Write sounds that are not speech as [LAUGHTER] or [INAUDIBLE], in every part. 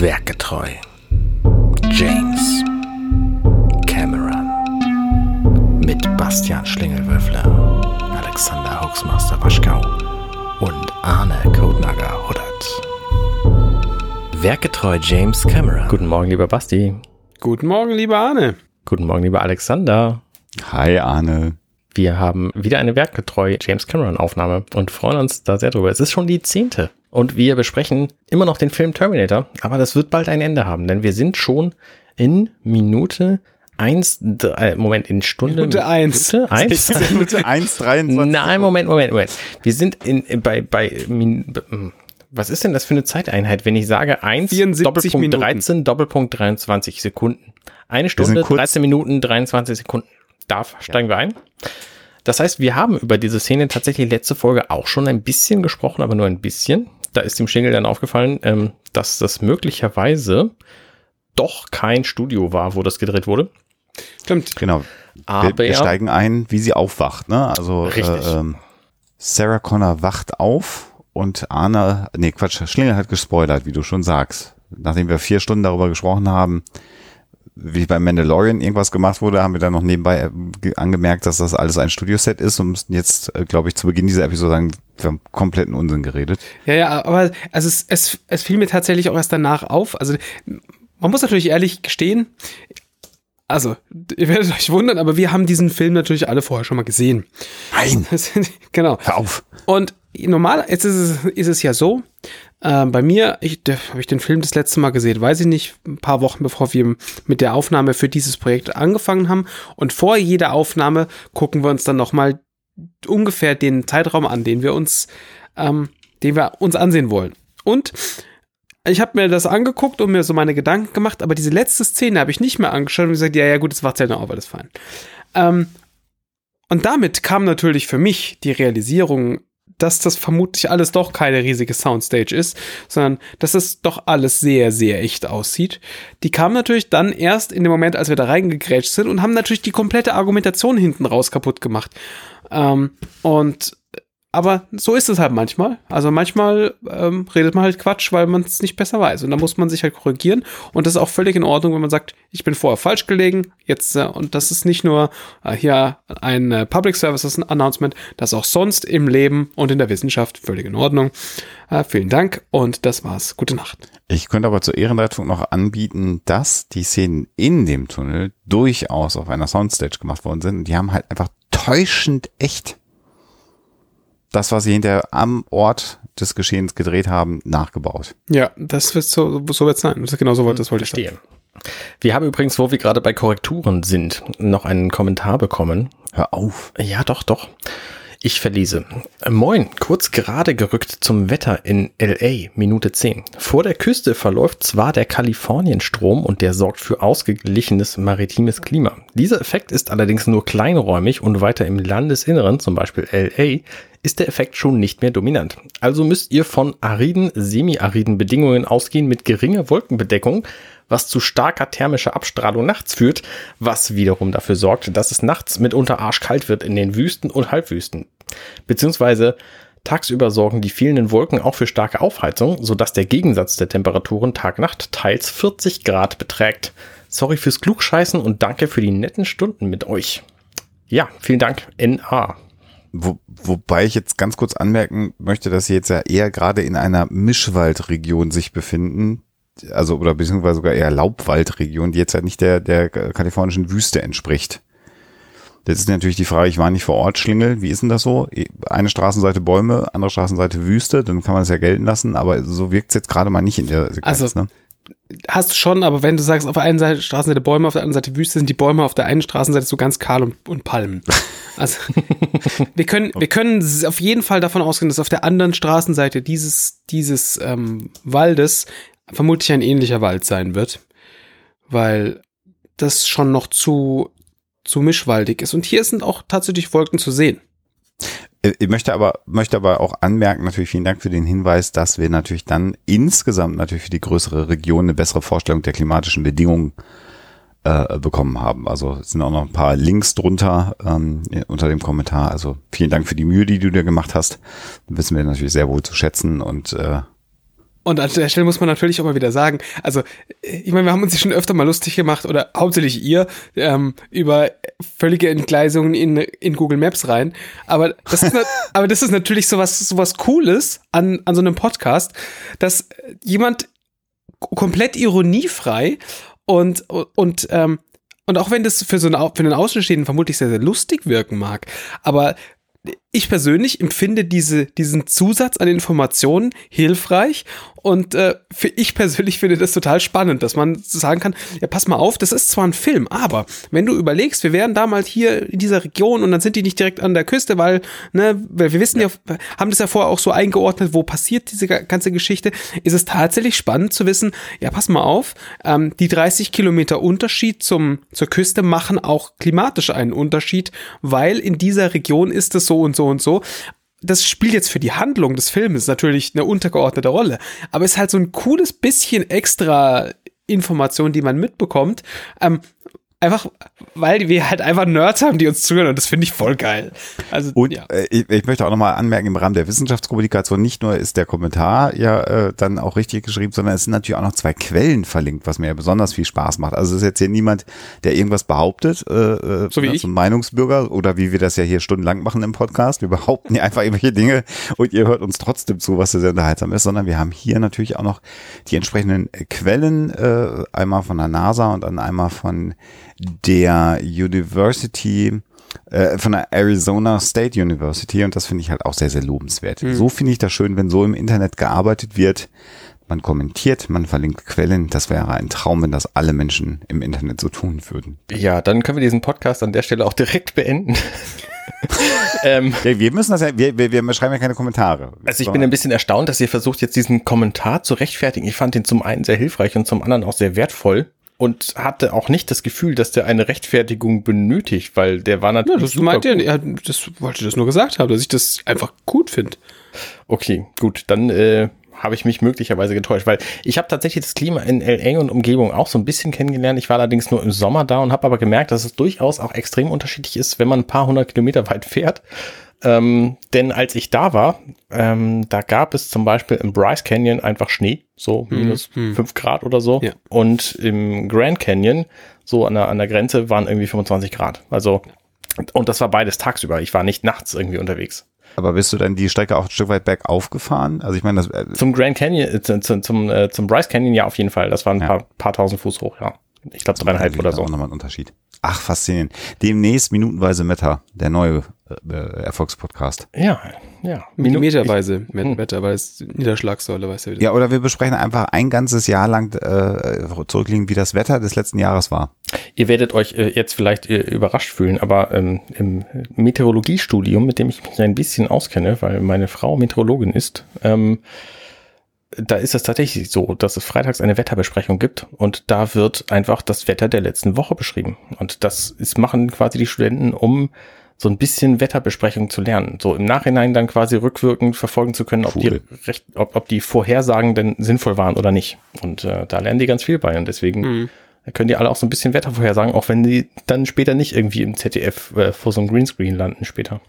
Werkgetreu. James Cameron. Mit Bastian Schlingelwürfler, Alexander Hoaxmaster Waschkau und Arne Codenager Huddert. Werkgetreu James Cameron. Guten Morgen, lieber Basti. Guten Morgen, lieber Arne. Guten Morgen, lieber Alexander. Hi, Arne. Wir haben wieder eine werkgetreu James Cameron Aufnahme und freuen uns da sehr drüber. Es ist schon die zehnte und wir besprechen immer noch den Film Terminator, aber das wird bald ein Ende haben, denn wir sind schon in Minute eins, äh, Moment, in Stunde. Minute eins. Minute eins? [LAUGHS] Minute 1, 23. Nein, Moment, Moment, Moment. Wir sind in, bei, bei, Min, was ist denn das für eine Zeiteinheit, wenn ich sage 1, 74 Doppelpunkt Minuten. 13, Doppelpunkt 23 Sekunden? Eine Stunde, kurz- 13 Minuten, 23 Sekunden. Da steigen wir ein. Das heißt, wir haben über diese Szene tatsächlich letzte Folge auch schon ein bisschen gesprochen, aber nur ein bisschen. Da ist dem Schingel dann aufgefallen, ähm, dass das möglicherweise doch kein Studio war, wo das gedreht wurde. Stimmt. Genau. Wir, Aber wir steigen ein, wie sie aufwacht. Ne? Also Richtig. Äh, ähm, Sarah Connor wacht auf und Arne, nee Quatsch, Schlingel hat gespoilert, wie du schon sagst. Nachdem wir vier Stunden darüber gesprochen haben, wie beim Mandalorian irgendwas gemacht wurde, haben wir dann noch nebenbei äh, ge- angemerkt, dass das alles ein Studioset ist und müssten jetzt, äh, glaube ich, zu Beginn dieser Episode sagen, wir kompletten Unsinn geredet. Ja, ja, aber also es, es, es fiel mir tatsächlich auch erst danach auf. Also man muss natürlich ehrlich gestehen, also ihr werdet euch wundern, aber wir haben diesen Film natürlich alle vorher schon mal gesehen. Nein, [LAUGHS] genau. hör auf. Und normal, jetzt ist es, ist es ja so, äh, bei mir, ich habe ich den Film das letzte Mal gesehen, weiß ich nicht, ein paar Wochen bevor wir mit der Aufnahme für dieses Projekt angefangen haben. Und vor jeder Aufnahme gucken wir uns dann nochmal ungefähr den Zeitraum an, den wir uns, ähm, den wir uns ansehen wollen. Und ich habe mir das angeguckt und mir so meine Gedanken gemacht, aber diese letzte Szene habe ich nicht mehr angeschaut und gesagt, ja, ja, gut, das macht ja auf, alles fein. Ähm, und damit kam natürlich für mich die Realisierung, dass das vermutlich alles doch keine riesige Soundstage ist, sondern dass es doch alles sehr, sehr echt aussieht. Die kam natürlich dann erst in dem Moment, als wir da reingegrätscht sind und haben natürlich die komplette Argumentation hinten raus kaputt gemacht. Ähm, und aber so ist es halt manchmal. Also manchmal ähm, redet man halt Quatsch, weil man es nicht besser weiß. Und da muss man sich halt korrigieren. Und das ist auch völlig in Ordnung, wenn man sagt, ich bin vorher falsch gelegen. Jetzt, äh, und das ist nicht nur äh, hier ein äh, Public Services Announcement, das ist auch sonst im Leben und in der Wissenschaft völlig in Ordnung. Äh, vielen Dank und das war's. Gute Nacht. Ich könnte aber zur Ehrenrettung noch anbieten, dass die Szenen in dem Tunnel durchaus auf einer Soundstage gemacht worden sind. Und die haben halt einfach täuschend echt das, was sie hinterher am Ort des Geschehens gedreht haben, nachgebaut. Ja, das wird so, so wird's sein. Das ist genau so, das wollte ich sagen. Verstehe. Wir haben übrigens, wo wir gerade bei Korrekturen sind, noch einen Kommentar bekommen. Hör auf. Ja, doch, doch. Ich verlese. Moin, kurz gerade gerückt zum Wetter in LA, Minute 10. Vor der Küste verläuft zwar der Kalifornienstrom und der sorgt für ausgeglichenes maritimes Klima. Dieser Effekt ist allerdings nur kleinräumig und weiter im Landesinneren, zum Beispiel LA, ist der Effekt schon nicht mehr dominant. Also müsst ihr von ariden, semi-ariden Bedingungen ausgehen mit geringer Wolkenbedeckung, was zu starker thermischer Abstrahlung nachts führt, was wiederum dafür sorgt, dass es nachts mitunter arschkalt wird in den Wüsten und Halbwüsten. Beziehungsweise tagsüber sorgen die fehlenden Wolken auch für starke Aufheizung, sodass der Gegensatz der Temperaturen Tag-Nacht teils 40 Grad beträgt. Sorry fürs Klugscheißen und danke für die netten Stunden mit euch. Ja, vielen Dank, NA. Wo, wobei ich jetzt ganz kurz anmerken möchte, dass sie jetzt ja eher gerade in einer Mischwaldregion sich befinden, also oder beziehungsweise sogar eher Laubwaldregion, die jetzt halt nicht der, der kalifornischen Wüste entspricht. Jetzt ist natürlich die Frage, ich war nicht vor Ort, Schlingel, wie ist denn das so? Eine Straßenseite Bäume, andere Straßenseite Wüste, dann kann man es ja gelten lassen, aber so wirkt es jetzt gerade mal nicht in der Sequenz. Also, ne? Hast du schon, aber wenn du sagst, auf der einen Seite Straßenseite Bäume, auf der anderen Seite Wüste, sind die Bäume auf der einen Straßenseite so ganz kahl und, und Palmen. [LAUGHS] Also wir können, wir können auf jeden Fall davon ausgehen, dass auf der anderen Straßenseite dieses, dieses ähm, Waldes vermutlich ein ähnlicher Wald sein wird. Weil das schon noch zu, zu mischwaldig ist. Und hier sind auch tatsächlich Wolken zu sehen. Äh, Ich möchte aber, möchte aber auch anmerken, natürlich vielen Dank für den Hinweis, dass wir natürlich dann insgesamt natürlich für die größere Region eine bessere Vorstellung der klimatischen Bedingungen äh, bekommen haben. Also es sind auch noch ein paar Links drunter ähm, unter dem Kommentar. Also vielen Dank für die Mühe, die du dir gemacht hast. Wissen wir natürlich sehr wohl zu schätzen und äh, Und an der Stelle muss man natürlich auch mal wieder sagen, also ich meine, wir haben uns hier schon öfter mal lustig gemacht oder hauptsächlich ihr ähm, über völlige Entgleisungen in, in Google Maps rein. Aber das ist, [LAUGHS] aber das ist natürlich sowas, sowas Cooles an, an so einem Podcast, dass jemand komplett ironiefrei und, und, ähm, und auch wenn das für so einen, für einen Außenstehenden vermutlich sehr, sehr lustig wirken mag, aber ich persönlich empfinde diese, diesen Zusatz an Informationen hilfreich und äh, für ich persönlich finde das total spannend, dass man sagen kann, ja, pass mal auf, das ist zwar ein Film, aber wenn du überlegst, wir wären damals hier in dieser Region und dann sind die nicht direkt an der Küste, weil, ne, weil wir wissen ja. ja, haben das ja vorher auch so eingeordnet, wo passiert diese ganze Geschichte, ist es tatsächlich spannend zu wissen, ja, pass mal auf, ähm, die 30 Kilometer Unterschied zum, zur Küste machen auch klimatisch einen Unterschied, weil in dieser Region ist es so und so und so. Das spielt jetzt für die Handlung des Films natürlich eine untergeordnete Rolle, aber es ist halt so ein cooles bisschen extra Information, die man mitbekommt, ähm, Einfach, weil wir halt einfach Nerds haben, die uns zuhören und das finde ich voll geil. Also, und ja. äh, ich, ich, möchte auch nochmal anmerken, im Rahmen der Wissenschaftskommunikation nicht nur ist der Kommentar ja äh, dann auch richtig geschrieben, sondern es sind natürlich auch noch zwei Quellen verlinkt, was mir ja besonders viel Spaß macht. Also es ist jetzt hier niemand, der irgendwas behauptet, äh, äh so wie ich. Meinungsbürger oder wie wir das ja hier stundenlang machen im Podcast. Wir behaupten ja einfach irgendwelche Dinge und ihr hört uns trotzdem zu, was sehr unterhaltsam ist, sondern wir haben hier natürlich auch noch die entsprechenden Quellen, äh, einmal von der NASA und dann einmal von der University, äh, von der Arizona State University und das finde ich halt auch sehr, sehr lobenswert. Mhm. So finde ich das schön, wenn so im Internet gearbeitet wird. Man kommentiert, man verlinkt Quellen. Das wäre ein Traum, wenn das alle Menschen im Internet so tun würden. Ja, dann können wir diesen Podcast an der Stelle auch direkt beenden. [LAUGHS] ähm, ja, wir müssen das ja, wir, wir, wir schreiben ja keine Kommentare. Also ich bin ein bisschen erstaunt, dass ihr versucht, jetzt diesen Kommentar zu rechtfertigen. Ich fand den zum einen sehr hilfreich und zum anderen auch sehr wertvoll und hatte auch nicht das Gefühl, dass der eine Rechtfertigung benötigt, weil der war natürlich. Ja, das meinte er, er, das wollte das nur gesagt haben, dass ich das einfach gut finde. Okay, gut, dann äh, habe ich mich möglicherweise getäuscht, weil ich habe tatsächlich das Klima in LA und Umgebung auch so ein bisschen kennengelernt. Ich war allerdings nur im Sommer da und habe aber gemerkt, dass es durchaus auch extrem unterschiedlich ist, wenn man ein paar hundert Kilometer weit fährt. Ähm, denn als ich da war, ähm, da gab es zum Beispiel im Bryce Canyon einfach Schnee, so hm, minus hm. fünf Grad oder so. Ja. Und im Grand Canyon, so an der, an der Grenze, waren irgendwie 25 Grad. Also, und das war beides tagsüber. Ich war nicht nachts irgendwie unterwegs. Aber bist du dann die Strecke auch ein Stück weit bergauf gefahren? Also ich meine, das äh zum Grand Canyon, äh, zum, zum, äh, zum Bryce Canyon ja auf jeden Fall. Das waren ein ja. paar, paar tausend Fuß hoch, ja. Ich glaube dreieinhalb oder so. Auch nochmal ein Unterschied. Ach, faszinierend. Demnächst minutenweise Meta, der neue Erfolgspodcast. Ja, ja. Millimeterweise Meta, weil es Niederschlagssäule, weißt du. Ja, oder wir besprechen einfach ein ganzes Jahr lang äh, zurückliegen, wie das Wetter des letzten Jahres war. Ihr werdet euch äh, jetzt vielleicht äh, überrascht fühlen, aber ähm, im Meteorologiestudium, mit dem ich mich ein bisschen auskenne, weil meine Frau Meteorologin ist, ähm, da ist es tatsächlich so, dass es freitags eine Wetterbesprechung gibt und da wird einfach das Wetter der letzten Woche beschrieben. Und das ist, machen quasi die Studenten, um so ein bisschen Wetterbesprechung zu lernen. So im Nachhinein dann quasi rückwirkend verfolgen zu können, ob, die, recht, ob, ob die Vorhersagen denn sinnvoll waren oder nicht. Und äh, da lernen die ganz viel bei und deswegen mhm. können die alle auch so ein bisschen Wetter vorhersagen, auch wenn die dann später nicht irgendwie im ZDF äh, vor so einem Greenscreen landen später.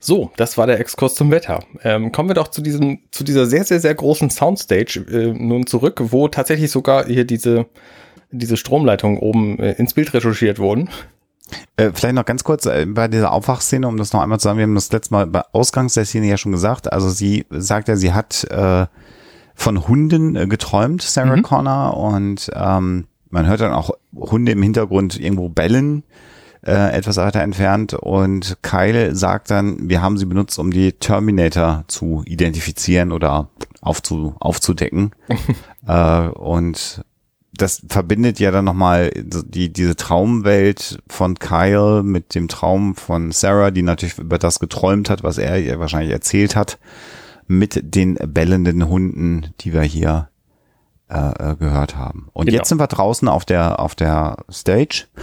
So, das war der Exkurs zum Wetter. Ähm, kommen wir doch zu diesem, zu dieser sehr, sehr, sehr großen Soundstage äh, nun zurück, wo tatsächlich sogar hier diese, diese Stromleitungen oben äh, ins Bild retuschiert wurden. Äh, vielleicht noch ganz kurz äh, bei dieser Aufwachszene, um das noch einmal zu sagen, wir haben das letzte Mal bei Ausgangs der Szene ja schon gesagt. Also sie sagt ja, sie hat äh, von Hunden äh, geträumt, Sarah mhm. Connor, und ähm, man hört dann auch Hunde im Hintergrund irgendwo bellen etwas weiter entfernt und Kyle sagt dann, wir haben sie benutzt, um die Terminator zu identifizieren oder aufzu, aufzudecken. [LAUGHS] und das verbindet ja dann nochmal die, diese Traumwelt von Kyle mit dem Traum von Sarah, die natürlich über das geträumt hat, was er ihr wahrscheinlich erzählt hat, mit den bellenden Hunden, die wir hier äh, äh gehört haben. Und genau. jetzt sind wir draußen auf der, auf der Stage. [LAUGHS]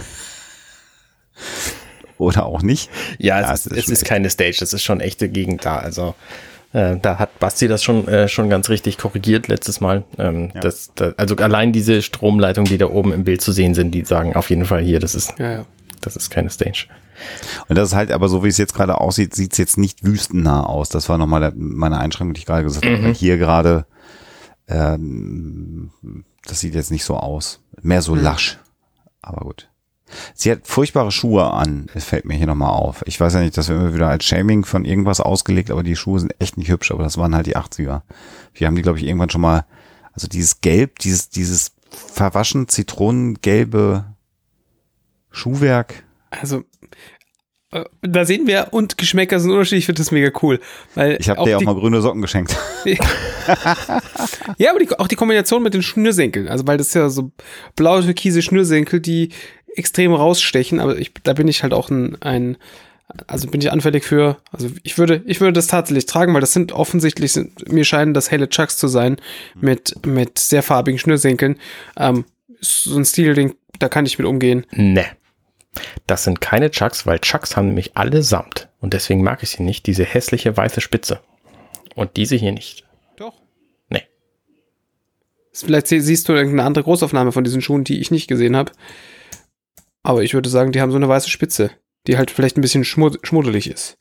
Oder auch nicht. Ja, ja es, ist, es ist keine Stage, das ist schon echte Gegend da. Also äh, da hat Basti das schon, äh, schon ganz richtig korrigiert letztes Mal. Ähm, ja. das, das, also allein diese Stromleitungen, die da oben im Bild zu sehen sind, die sagen auf jeden Fall hier, das ist, ja, ja. Das ist keine Stage. Und das ist halt, aber so wie es jetzt gerade aussieht, sieht es jetzt nicht wüstennah aus. Das war nochmal meine Einschränkung, die ich gerade gesagt habe. Mhm. Hier gerade, ähm, das sieht jetzt nicht so aus. Mehr so lasch. Aber gut. Sie hat furchtbare Schuhe an. Es fällt mir hier nochmal auf. Ich weiß ja nicht, das wird immer wieder als Shaming von irgendwas ausgelegt, aber die Schuhe sind echt nicht hübsch. Aber das waren halt die 80er. Wir haben die, glaube ich, irgendwann schon mal, also dieses Gelb, dieses, dieses verwaschen zitronengelbe Schuhwerk. Also, äh, da sehen wir, und Geschmäcker sind unterschiedlich, ich finde das mega cool. Weil Ich habe dir auch die, mal grüne Socken geschenkt. [LAUGHS] Ja, aber die, auch die Kombination mit den Schnürsenkeln, also weil das ist ja so blaue türkise Schnürsenkel, die extrem rausstechen, aber ich, da bin ich halt auch ein, ein also bin ich anfällig für, also ich würde, ich würde das tatsächlich tragen, weil das sind offensichtlich, sind, mir scheinen das helle Chucks zu sein, mit, mit sehr farbigen Schnürsenkeln. Ähm, so ein Stilding, da kann ich mit umgehen. Ne. Das sind keine Chucks, weil Chucks haben nämlich alle Samt. Und deswegen mag ich sie nicht, diese hässliche weiße Spitze. Und diese hier nicht. Doch. Nee. Vielleicht sie- siehst du irgendeine andere Großaufnahme von diesen Schuhen, die ich nicht gesehen habe. Aber ich würde sagen, die haben so eine weiße Spitze, die halt vielleicht ein bisschen schmud schmuddelig ist.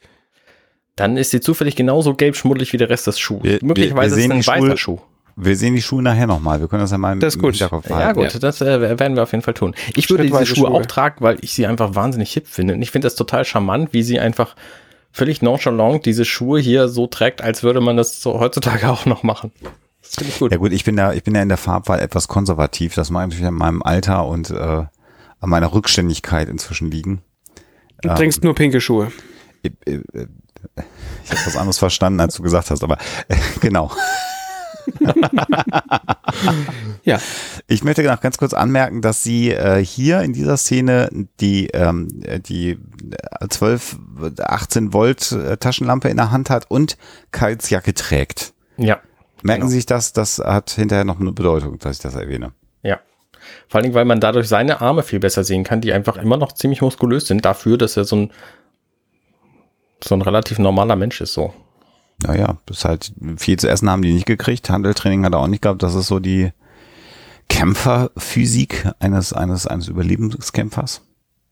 Dann ist sie zufällig genauso gelb schmuddelig wie der Rest des Schuhs. Wir- wir- Möglicherweise wir ist sehen es ein die weißer Schuhe- Schuh. Wir sehen die Schuhe nachher nochmal. Wir können das ja mal im Das ist gut. Hinterkopf Ja behalten. gut, das äh, werden wir auf jeden Fall tun. Ich würde diese Schuhe, Schuhe. auch tragen, weil ich sie einfach wahnsinnig hip finde. Und ich finde das total charmant, wie sie einfach völlig nonchalant diese Schuhe hier so trägt, als würde man das so heutzutage [LAUGHS] auch noch machen. Das finde ich gut. Ja gut, ich bin da, ich bin ja in der Farbwahl etwas konservativ. Das mag natürlich an meinem Alter und äh, an meiner Rückständigkeit inzwischen liegen. Du trägst nur pinke Schuhe. Ich, äh, äh, ich habe was anderes verstanden, als du gesagt hast, aber äh, genau. [LAUGHS] Ja. Ich möchte noch ganz kurz anmerken, dass sie äh, hier in dieser Szene die, ähm, die 12, 18 Volt äh, Taschenlampe in der Hand hat und Kals Jacke trägt. Ja, Merken Genau. Sie sich das? Das hat hinterher noch eine Bedeutung, dass ich das erwähne. ja. Vor allen Dingen, weil man dadurch seine Arme viel besser sehen kann, die einfach immer noch ziemlich muskulös sind, dafür, dass er so ein, so ein relativ normaler Mensch ist, so. Naja, das ist halt viel zu essen haben die nicht gekriegt. Handeltraining hat er auch nicht gehabt. Das ist so die Kämpferphysik eines, eines, eines Überlebenskämpfers.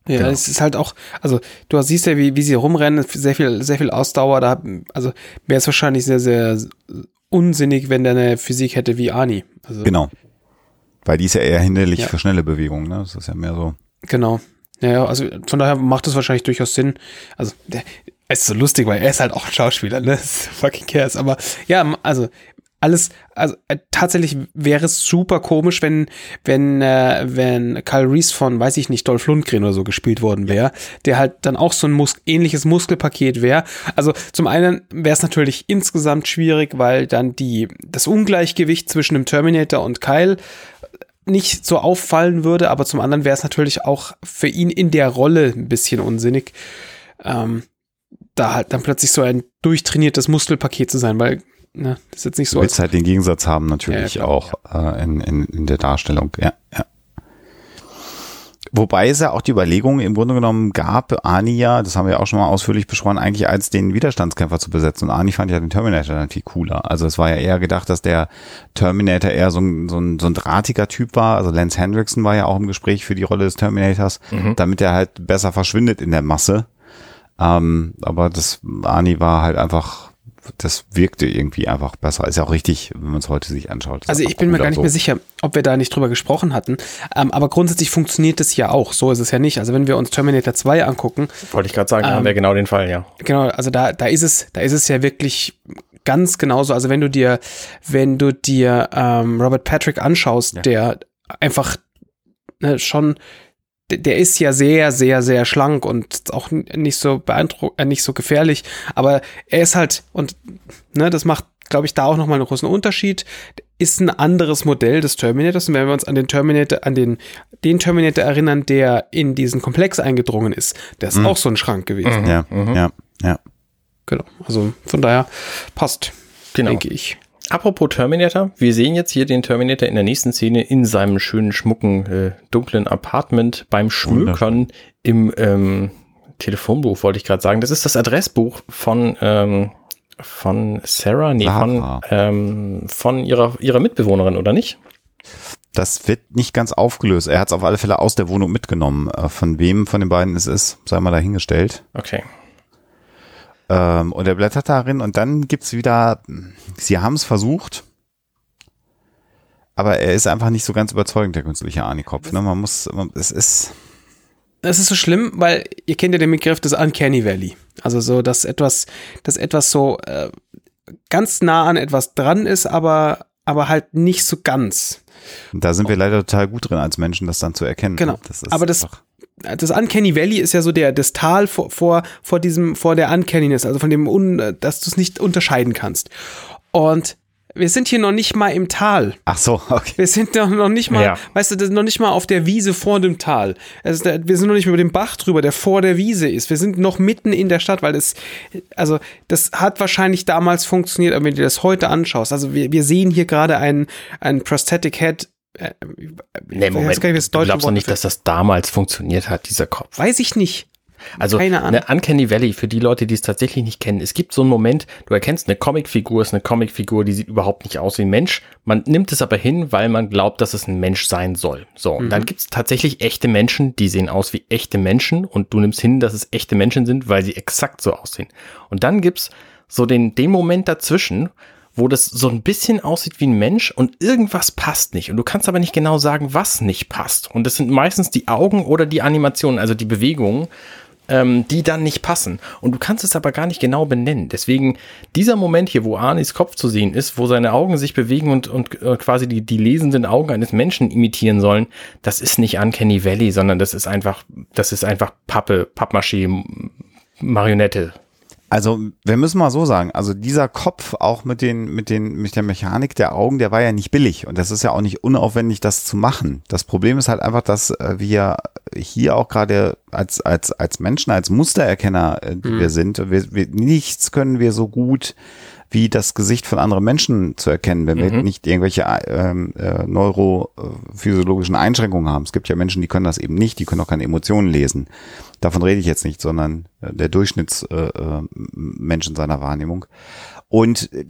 Ja, Genau. es ist halt auch, also du siehst ja, wie, wie sie rumrennen, sehr viel, sehr viel Ausdauer. Da, also wäre es wahrscheinlich sehr, sehr unsinnig, wenn der eine Physik hätte wie Ani. Also, Genau. Weil die ist ja eher hinderlich Ja. für schnelle Bewegungen. Ne? Das ist ja mehr so. Genau. Ja, also von daher macht es wahrscheinlich durchaus Sinn. Also, der, ist so lustig, weil er ist halt auch ein Schauspieler, ne? [LAUGHS] Das fucking cares. Aber ja, also alles, also äh, tatsächlich wäre es super komisch, wenn, wenn, äh, wenn Kyle Reese von, weiß ich nicht, Dolph Lundgren oder so gespielt worden wäre, der halt dann auch so ein Mus ähnliches Muskelpaket wäre. Also zum einen wäre es natürlich insgesamt schwierig, weil dann die, das Ungleichgewicht zwischen dem Terminator und Kyle nicht so auffallen würde, aber zum anderen wäre es natürlich auch für ihn in der Rolle ein bisschen unsinnig, ähm, da halt dann plötzlich so ein durchtrainiertes Muskelpaket zu sein, weil ne, das ist jetzt nicht Du so. willst halt den Gegensatz haben, natürlich Ja, klar, auch äh, in, in, in der Darstellung. Ja, ja. Wobei es ja auch die Überlegung im Grunde genommen gab, Ani ja, das haben wir auch schon mal ausführlich besprochen, eigentlich als den Widerstandskämpfer zu besetzen. Und Ani fand ja den Terminator dann viel cooler. Also es war ja eher gedacht, dass der Terminator eher so ein, so ein, so ein drahtiger Typ war. Also Lance Hendrickson war ja auch im Gespräch für die Rolle des Terminators, damit er halt besser verschwindet in der Masse. Ähm, aber das Ani war halt einfach, das wirkte irgendwie einfach besser. Ist ja auch richtig, wenn man es heute sich anschaut. Also ich bin mir gar nicht so. mehr sicher, ob wir da nicht drüber gesprochen hatten. Ähm, aber grundsätzlich funktioniert es ja auch. So ist es ja nicht. Also wenn wir uns Terminator 2 angucken, Wollte ich gerade sagen, da Ähm, haben wir genau den Fall, ja. Genau, also da, da ist es, da ist es ja wirklich ganz genauso. Also wenn du dir, wenn du dir ähm, Robert Patrick anschaust, der einfach ne, schon, der, ist ja sehr, sehr, sehr schlank und auch nicht so beeindruckend, äh, nicht so gefährlich, aber er ist halt, und ne, das macht, glaube ich, da auch nochmal einen großen Unterschied, ist ein anderes Modell des Terminators. Und wenn wir uns an den Terminator, an den, den Terminator erinnern, der in diesen Komplex eingedrungen ist, der ist auch so ein Schrank gewesen. Ja, ja, ja. Genau. Also von daher passt, Genau. denke ich. Apropos Terminator, wir sehen jetzt hier den Terminator in der nächsten Szene in seinem schönen, schmucken, äh, dunklen Apartment beim Schmökern im ähm, Telefonbuch, wollte ich gerade sagen. Das ist das Adressbuch von, ähm, von Sarah, nee, von, ähm, von ihrer, ihrer Mitbewohnerin, oder nicht? Das wird nicht ganz aufgelöst. Er hat es auf alle Fälle aus der Wohnung mitgenommen. Äh, Von wem von den beiden es ist, sei mal dahingestellt. Okay. Ähm, und er blättert darin und dann gibt's wieder, sie haben es versucht, aber er ist einfach nicht so ganz überzeugend, der künstliche Arnikopf. Ne? Man muss, man, es ist, Das ist so schlimm, weil ihr kennt ja den Begriff des Uncanny Valley. Also so, dass etwas, dass etwas so äh, ganz nah an etwas dran ist, aber, aber halt nicht so ganz. da sind wir leider total gut drin als Menschen, das dann zu erkennen. Genau. Das ist aber das, das Uncanny Valley ist ja so der, das Tal vor, vor, vor diesem, vor der Uncanniness, also von dem, Un, dass du es nicht unterscheiden kannst. Und wir sind hier noch nicht mal im Tal. ach so, okay. Wir sind noch, noch nicht mal, Ja. weißt du, das noch nicht mal auf der Wiese vor dem Tal. Also da, wir sind noch nicht über den Bach drüber, der vor der Wiese ist. Wir sind noch mitten in der Stadt, weil das, also das hat wahrscheinlich damals funktioniert, aber wenn du das heute anschaust, also wir, wir sehen hier gerade ein, ein Prosthetic Head. Äh, Nee, ich weiß Moment. gar nicht, du glaubst doch nicht, dass das damals funktioniert hat, dieser Kopf. Weiß ich nicht. Also Keine Ahnung. eine Uncanny Valley, für die Leute, die es tatsächlich nicht kennen, es gibt so einen Moment, du erkennst eine Comicfigur, ist eine Comicfigur, die sieht überhaupt nicht aus wie ein Mensch. Man nimmt es aber hin, weil man glaubt, dass es ein Mensch sein soll. So, und dann gibt es tatsächlich echte Menschen, die sehen aus wie echte Menschen und du nimmst hin, dass es echte Menschen sind, weil sie exakt so aussehen. Und dann gibt's so den, den Moment dazwischen, wo das so ein bisschen aussieht wie ein Mensch und irgendwas passt nicht. Und du kannst aber nicht genau sagen, was nicht passt. Und das sind meistens die Augen oder die Animationen, also die Bewegungen, ähm, die dann nicht passen. Und du kannst es aber gar nicht genau benennen. Deswegen dieser Moment hier, wo Arnis Kopf zu sehen ist, wo seine Augen sich bewegen und, und äh, quasi die, die lesenden Augen eines Menschen imitieren sollen, das ist nicht Uncanny Valley, sondern das ist einfach, das ist einfach Pappe, Pappmaché, Marionette. Also, wir müssen mal so sagen, also dieser Kopf auch mit den, mit den, mit der Mechanik der Augen, der war ja nicht billig und das ist ja auch nicht unaufwendig, das zu machen. Das Problem ist halt einfach, dass äh, wir hier auch gerade als, als, als Menschen, als Mustererkenner, äh, die wir sind, wir, wir, nichts können wir so gut wie das Gesicht von anderen Menschen zu erkennen, wenn wir nicht irgendwelche ähm, äh, neurophysiologischen Einschränkungen haben. Es gibt ja Menschen, die können das eben nicht, die können auch keine Emotionen lesen. Davon rede ich jetzt nicht, sondern äh, der Durchschnittsmensch äh, Mensch in seiner Wahrnehmung. Und äh,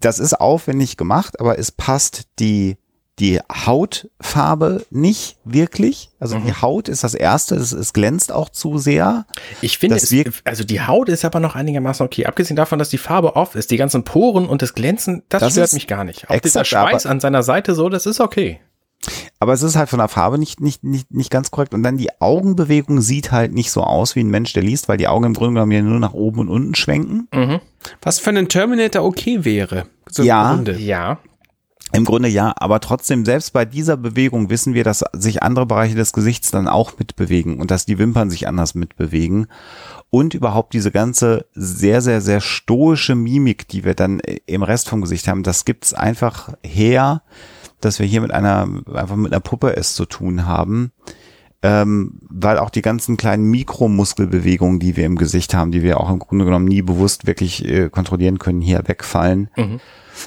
das ist aufwendig gemacht, aber es passt die die Hautfarbe nicht wirklich. Also die Haut ist das erste, es, es glänzt auch zu sehr. Ich finde, es, also die Haut ist aber noch einigermaßen okay. Abgesehen davon, dass die Farbe off ist, die ganzen Poren und das Glänzen, das, Das stört mich gar nicht. Auch dieser exakt, Schweiß aber- an seiner Seite so, das ist okay. Aber es ist halt von der Farbe nicht, nicht, nicht, nicht ganz korrekt. Und dann die Augenbewegung sieht halt nicht so aus wie ein Mensch, der liest, weil die Augen im Grunde genommen ja nur nach oben und unten schwenken. Was für einen Terminator okay wäre. So Ja. Ja. Im Grunde ja, aber trotzdem, selbst bei dieser Bewegung wissen wir, dass sich andere Bereiche des Gesichts dann auch mitbewegen und dass die Wimpern sich anders mitbewegen. Und überhaupt diese ganze sehr, sehr, sehr stoische Mimik, die wir dann im Rest vom Gesicht haben, das gibt's einfach her, dass wir hier mit einer, einfach mit einer Puppe es zu tun haben. Ähm, weil auch die ganzen kleinen Mikromuskelbewegungen, die wir im Gesicht haben, die wir auch im Grunde genommen nie bewusst wirklich äh, kontrollieren können, hier wegfallen.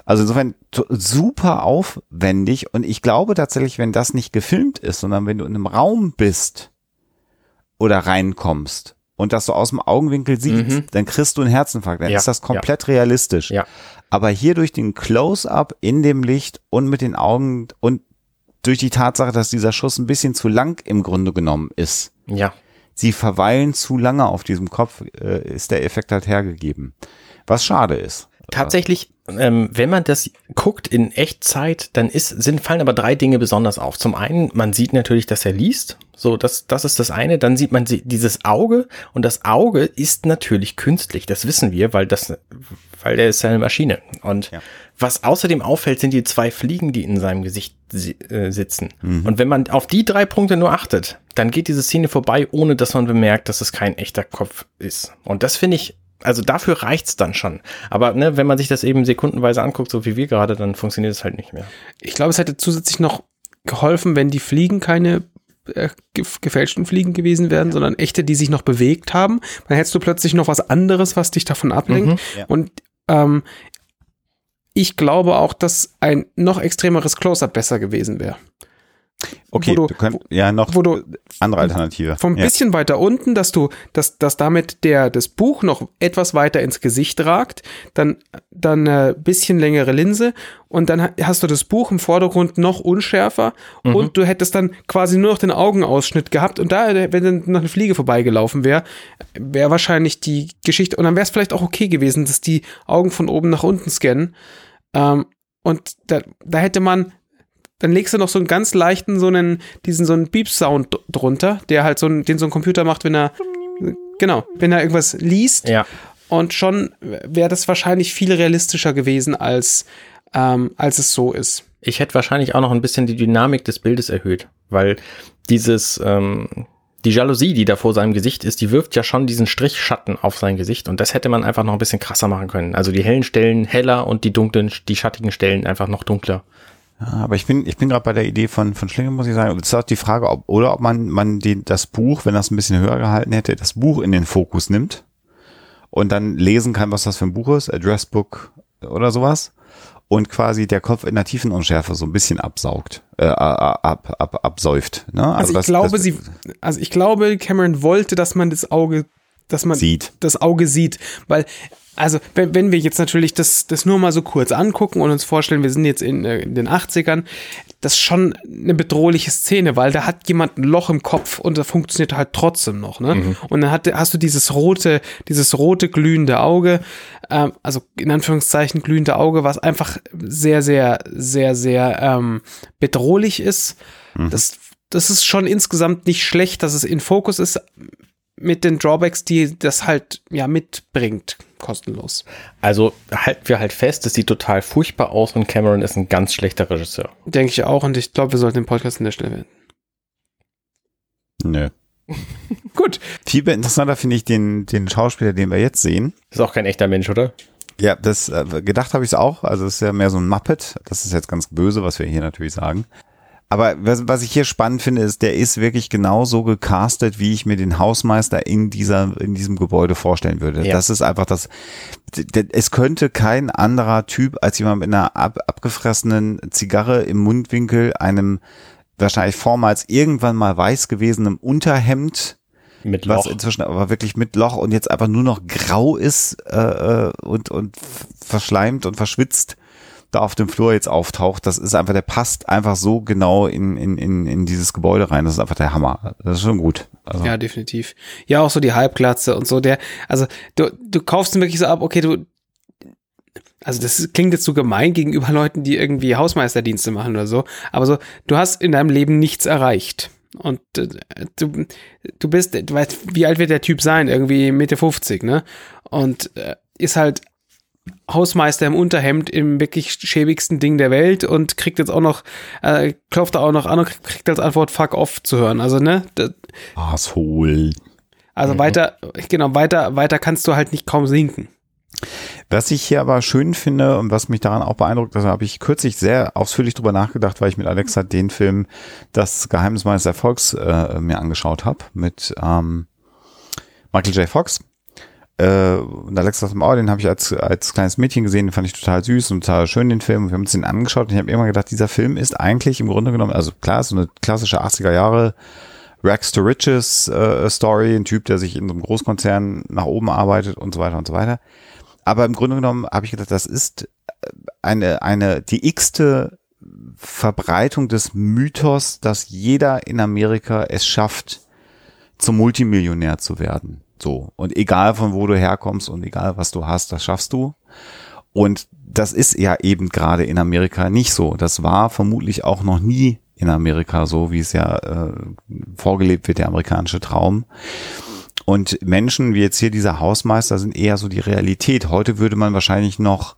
Also insofern super aufwendig und ich glaube tatsächlich, wenn das nicht gefilmt ist, sondern wenn du in einem Raum bist oder reinkommst und das so aus dem Augenwinkel siehst, dann kriegst du einen Herzinfarkt. Dann Ja, ist das komplett realistisch. Ja. Aber hier durch den Close-up in dem Licht und mit den Augen und durch die Tatsache, dass dieser Schuss ein bisschen zu lang im Grunde genommen ist, Ja. sie verweilen zu lange auf diesem Kopf, äh, ist der Effekt halt hergegeben. Was schade ist. Tatsächlich, ähm, wenn man das guckt in Echtzeit, dann ist, sind, fallen aber drei Dinge besonders auf. Zum einen, man sieht natürlich, dass er liest. So, das, das ist das eine. Dann sieht man dieses Auge und das Auge ist natürlich künstlich. Das wissen wir, weil das, weil der ist ja eine Maschine. Und Ja. Was außerdem auffällt, sind die zwei Fliegen, die in seinem Gesicht si äh, sitzen. Und wenn man auf die drei Punkte nur achtet, dann geht diese Szene vorbei, ohne dass man bemerkt, dass es kein echter Kopf ist. Und das finde ich also dafür reicht's dann schon. Aber ne, wenn man sich das eben sekundenweise anguckt, so wie wir gerade, dann funktioniert es halt nicht mehr. Ich glaube, es hätte zusätzlich noch geholfen, wenn die Fliegen keine äh, gef- gefälschten Fliegen gewesen wären, sondern echte, die sich noch bewegt haben. Dann hättest du plötzlich noch was anderes, was dich davon ablenkt. Ja. Und ähm, ich glaube auch, dass ein noch extremeres Close-up besser gewesen wäre. Okay, wo du, du könnt, ja, noch wo du andere Alternative. vom ja. bisschen weiter unten, dass du, dass, dass damit der, das Buch noch etwas weiter ins Gesicht ragt, dann, dann äh, bisschen längere Linse und dann ha- hast du das Buch im Vordergrund noch unschärfer und du hättest dann quasi nur noch den Augenausschnitt gehabt und da, wenn dann noch eine Fliege vorbeigelaufen wäre, wäre wahrscheinlich die Geschichte, und dann wäre es vielleicht auch okay gewesen, dass die Augen von oben nach unten scannen. Ähm, und da, da hätte man dann legst du noch so einen ganz leichten, so einen, diesen so einen Beep-Sound drunter, der halt so ein, den so ein Computer macht, wenn er, genau, wenn er irgendwas liest. Ja. Und schon wäre das wahrscheinlich viel realistischer gewesen, als, ähm, als es so ist. Ich hätte wahrscheinlich auch noch ein bisschen die Dynamik des Bildes erhöht, weil dieses, ähm, die Jalousie, die da vor seinem Gesicht ist, die wirft ja schon diesen Strichschatten auf sein Gesicht und das hätte man einfach noch ein bisschen krasser machen können. Also die hellen Stellen heller und die dunklen, die schattigen Stellen einfach noch dunkler. Ja, aber ich bin, ich bin gerade bei der Idee von, von Schlinge, muss ich sagen. Und es ist auch die Frage, ob, oder ob man, man den, das Buch, wenn das ein bisschen höher gehalten hätte, das Buch in den Fokus nimmt und dann lesen kann, was das für ein Buch ist, Addressbook oder sowas. Und quasi der Kopf in der Tiefenunschärfe so ein bisschen absaugt, äh, ab, ab, absäuft. Ne? Also, ich das- glaube, das sie, also ich glaube, Cameron wollte, dass man das Auge, dass man Sieht. das Auge sieht, weil also wenn, wenn wir jetzt natürlich das, das nur mal so kurz angucken und uns vorstellen, wir sind jetzt in, äh, in den 80ern, das ist schon eine bedrohliche Szene, weil da hat jemand ein Loch im Kopf und das funktioniert halt trotzdem noch, ne? Und dann hat, hast du dieses rote, dieses rote glühende Auge, ähm, also in Anführungszeichen glühende Auge, was einfach sehr, sehr, sehr, sehr ähm, bedrohlich ist. Das, das ist schon insgesamt nicht schlecht, dass es in Fokus ist mit den Drawbacks, die das halt ja mitbringt, kostenlos. Also halten wir halt fest, es sieht total furchtbar aus und Cameron ist ein ganz schlechter Regisseur. Denke ich auch und ich glaube, wir sollten den Podcast an der Stelle beenden. Nö. [LAUGHS] Gut. Viel interessanter finde ich den, den Schauspieler, den wir jetzt sehen. Ist auch kein echter Mensch, oder? Ja, das äh, gedacht habe ich es auch. Also es ist ja mehr so ein Muppet. Das ist jetzt ganz böse, was wir hier natürlich sagen. Aber was, was ich hier spannend finde, ist, der ist wirklich genauso gecastet, wie ich mir den Hausmeister in dieser, in diesem Gebäude vorstellen würde. Ja. Das ist einfach das, es könnte kein anderer Typ als jemand mit einer ab, abgefressenen Zigarre im Mundwinkel, einem wahrscheinlich vormals irgendwann mal weiß gewesenen Unterhemd, Mit was Loch. inzwischen aber wirklich mit Loch und jetzt einfach nur noch grau ist äh, äh, und, und verschleimt und verschwitzt da auf dem Flur jetzt auftaucht, das ist einfach, der passt einfach so genau in, in, in, in dieses Gebäude rein. Das ist einfach der Hammer. Das ist schon gut. Also, Ja, definitiv. Ja, auch so die Halbglatze und so. Der, also du, du kaufst ihn wirklich so ab, okay, du. Also das klingt jetzt so gemein gegenüber Leuten, die irgendwie Hausmeisterdienste machen oder so. Aber so, du hast in deinem Leben nichts erreicht. Und äh, du, du bist, du weißt, wie alt wird der Typ sein? Irgendwie Mitte 50, ne? Und äh, ist halt Hausmeister im Unterhemd im wirklich schäbigsten Ding der Welt und kriegt jetzt auch noch, äh, klopft da auch noch an und kriegt- als Antwort fuck off zu hören. Also, ne? Asshole. also weiter, genau, weiter, weiter kannst du halt nicht kaum sinken. Was ich hier aber schön finde und was mich daran auch beeindruckt, da habe ich kürzlich sehr ausführlich drüber nachgedacht, weil ich mit Alexa den Film Das Geheimnis meines Erfolgs äh, mir angeschaut habe mit ähm, Michael J. Fox. Äh, und Alexa sagt, oh, den habe ich als, als kleines Mädchen gesehen, den fand ich total süß und total schön, den Film. Wir haben uns den angeschaut und ich habe immer gedacht, dieser Film ist eigentlich im Grunde genommen, also klar, so eine klassische 80er Jahre Rags to Riches äh, Story, ein Typ, der sich in so einem Großkonzern nach oben arbeitet und so weiter und so weiter. Aber im Grunde genommen habe ich gedacht, das ist eine, eine, die x-te Verbreitung des Mythos, dass jeder in Amerika es schafft, zum Multimillionär zu werden. So. Und egal von wo du herkommst und egal was du hast, das schaffst du. Und das ist ja eben gerade in Amerika nicht so. Das war vermutlich auch noch nie in Amerika so, wie es ja äh, vorgelebt wird, der amerikanische Traum. Und Menschen wie jetzt hier dieser Hausmeister sind eher so die Realität. Heute würde man wahrscheinlich noch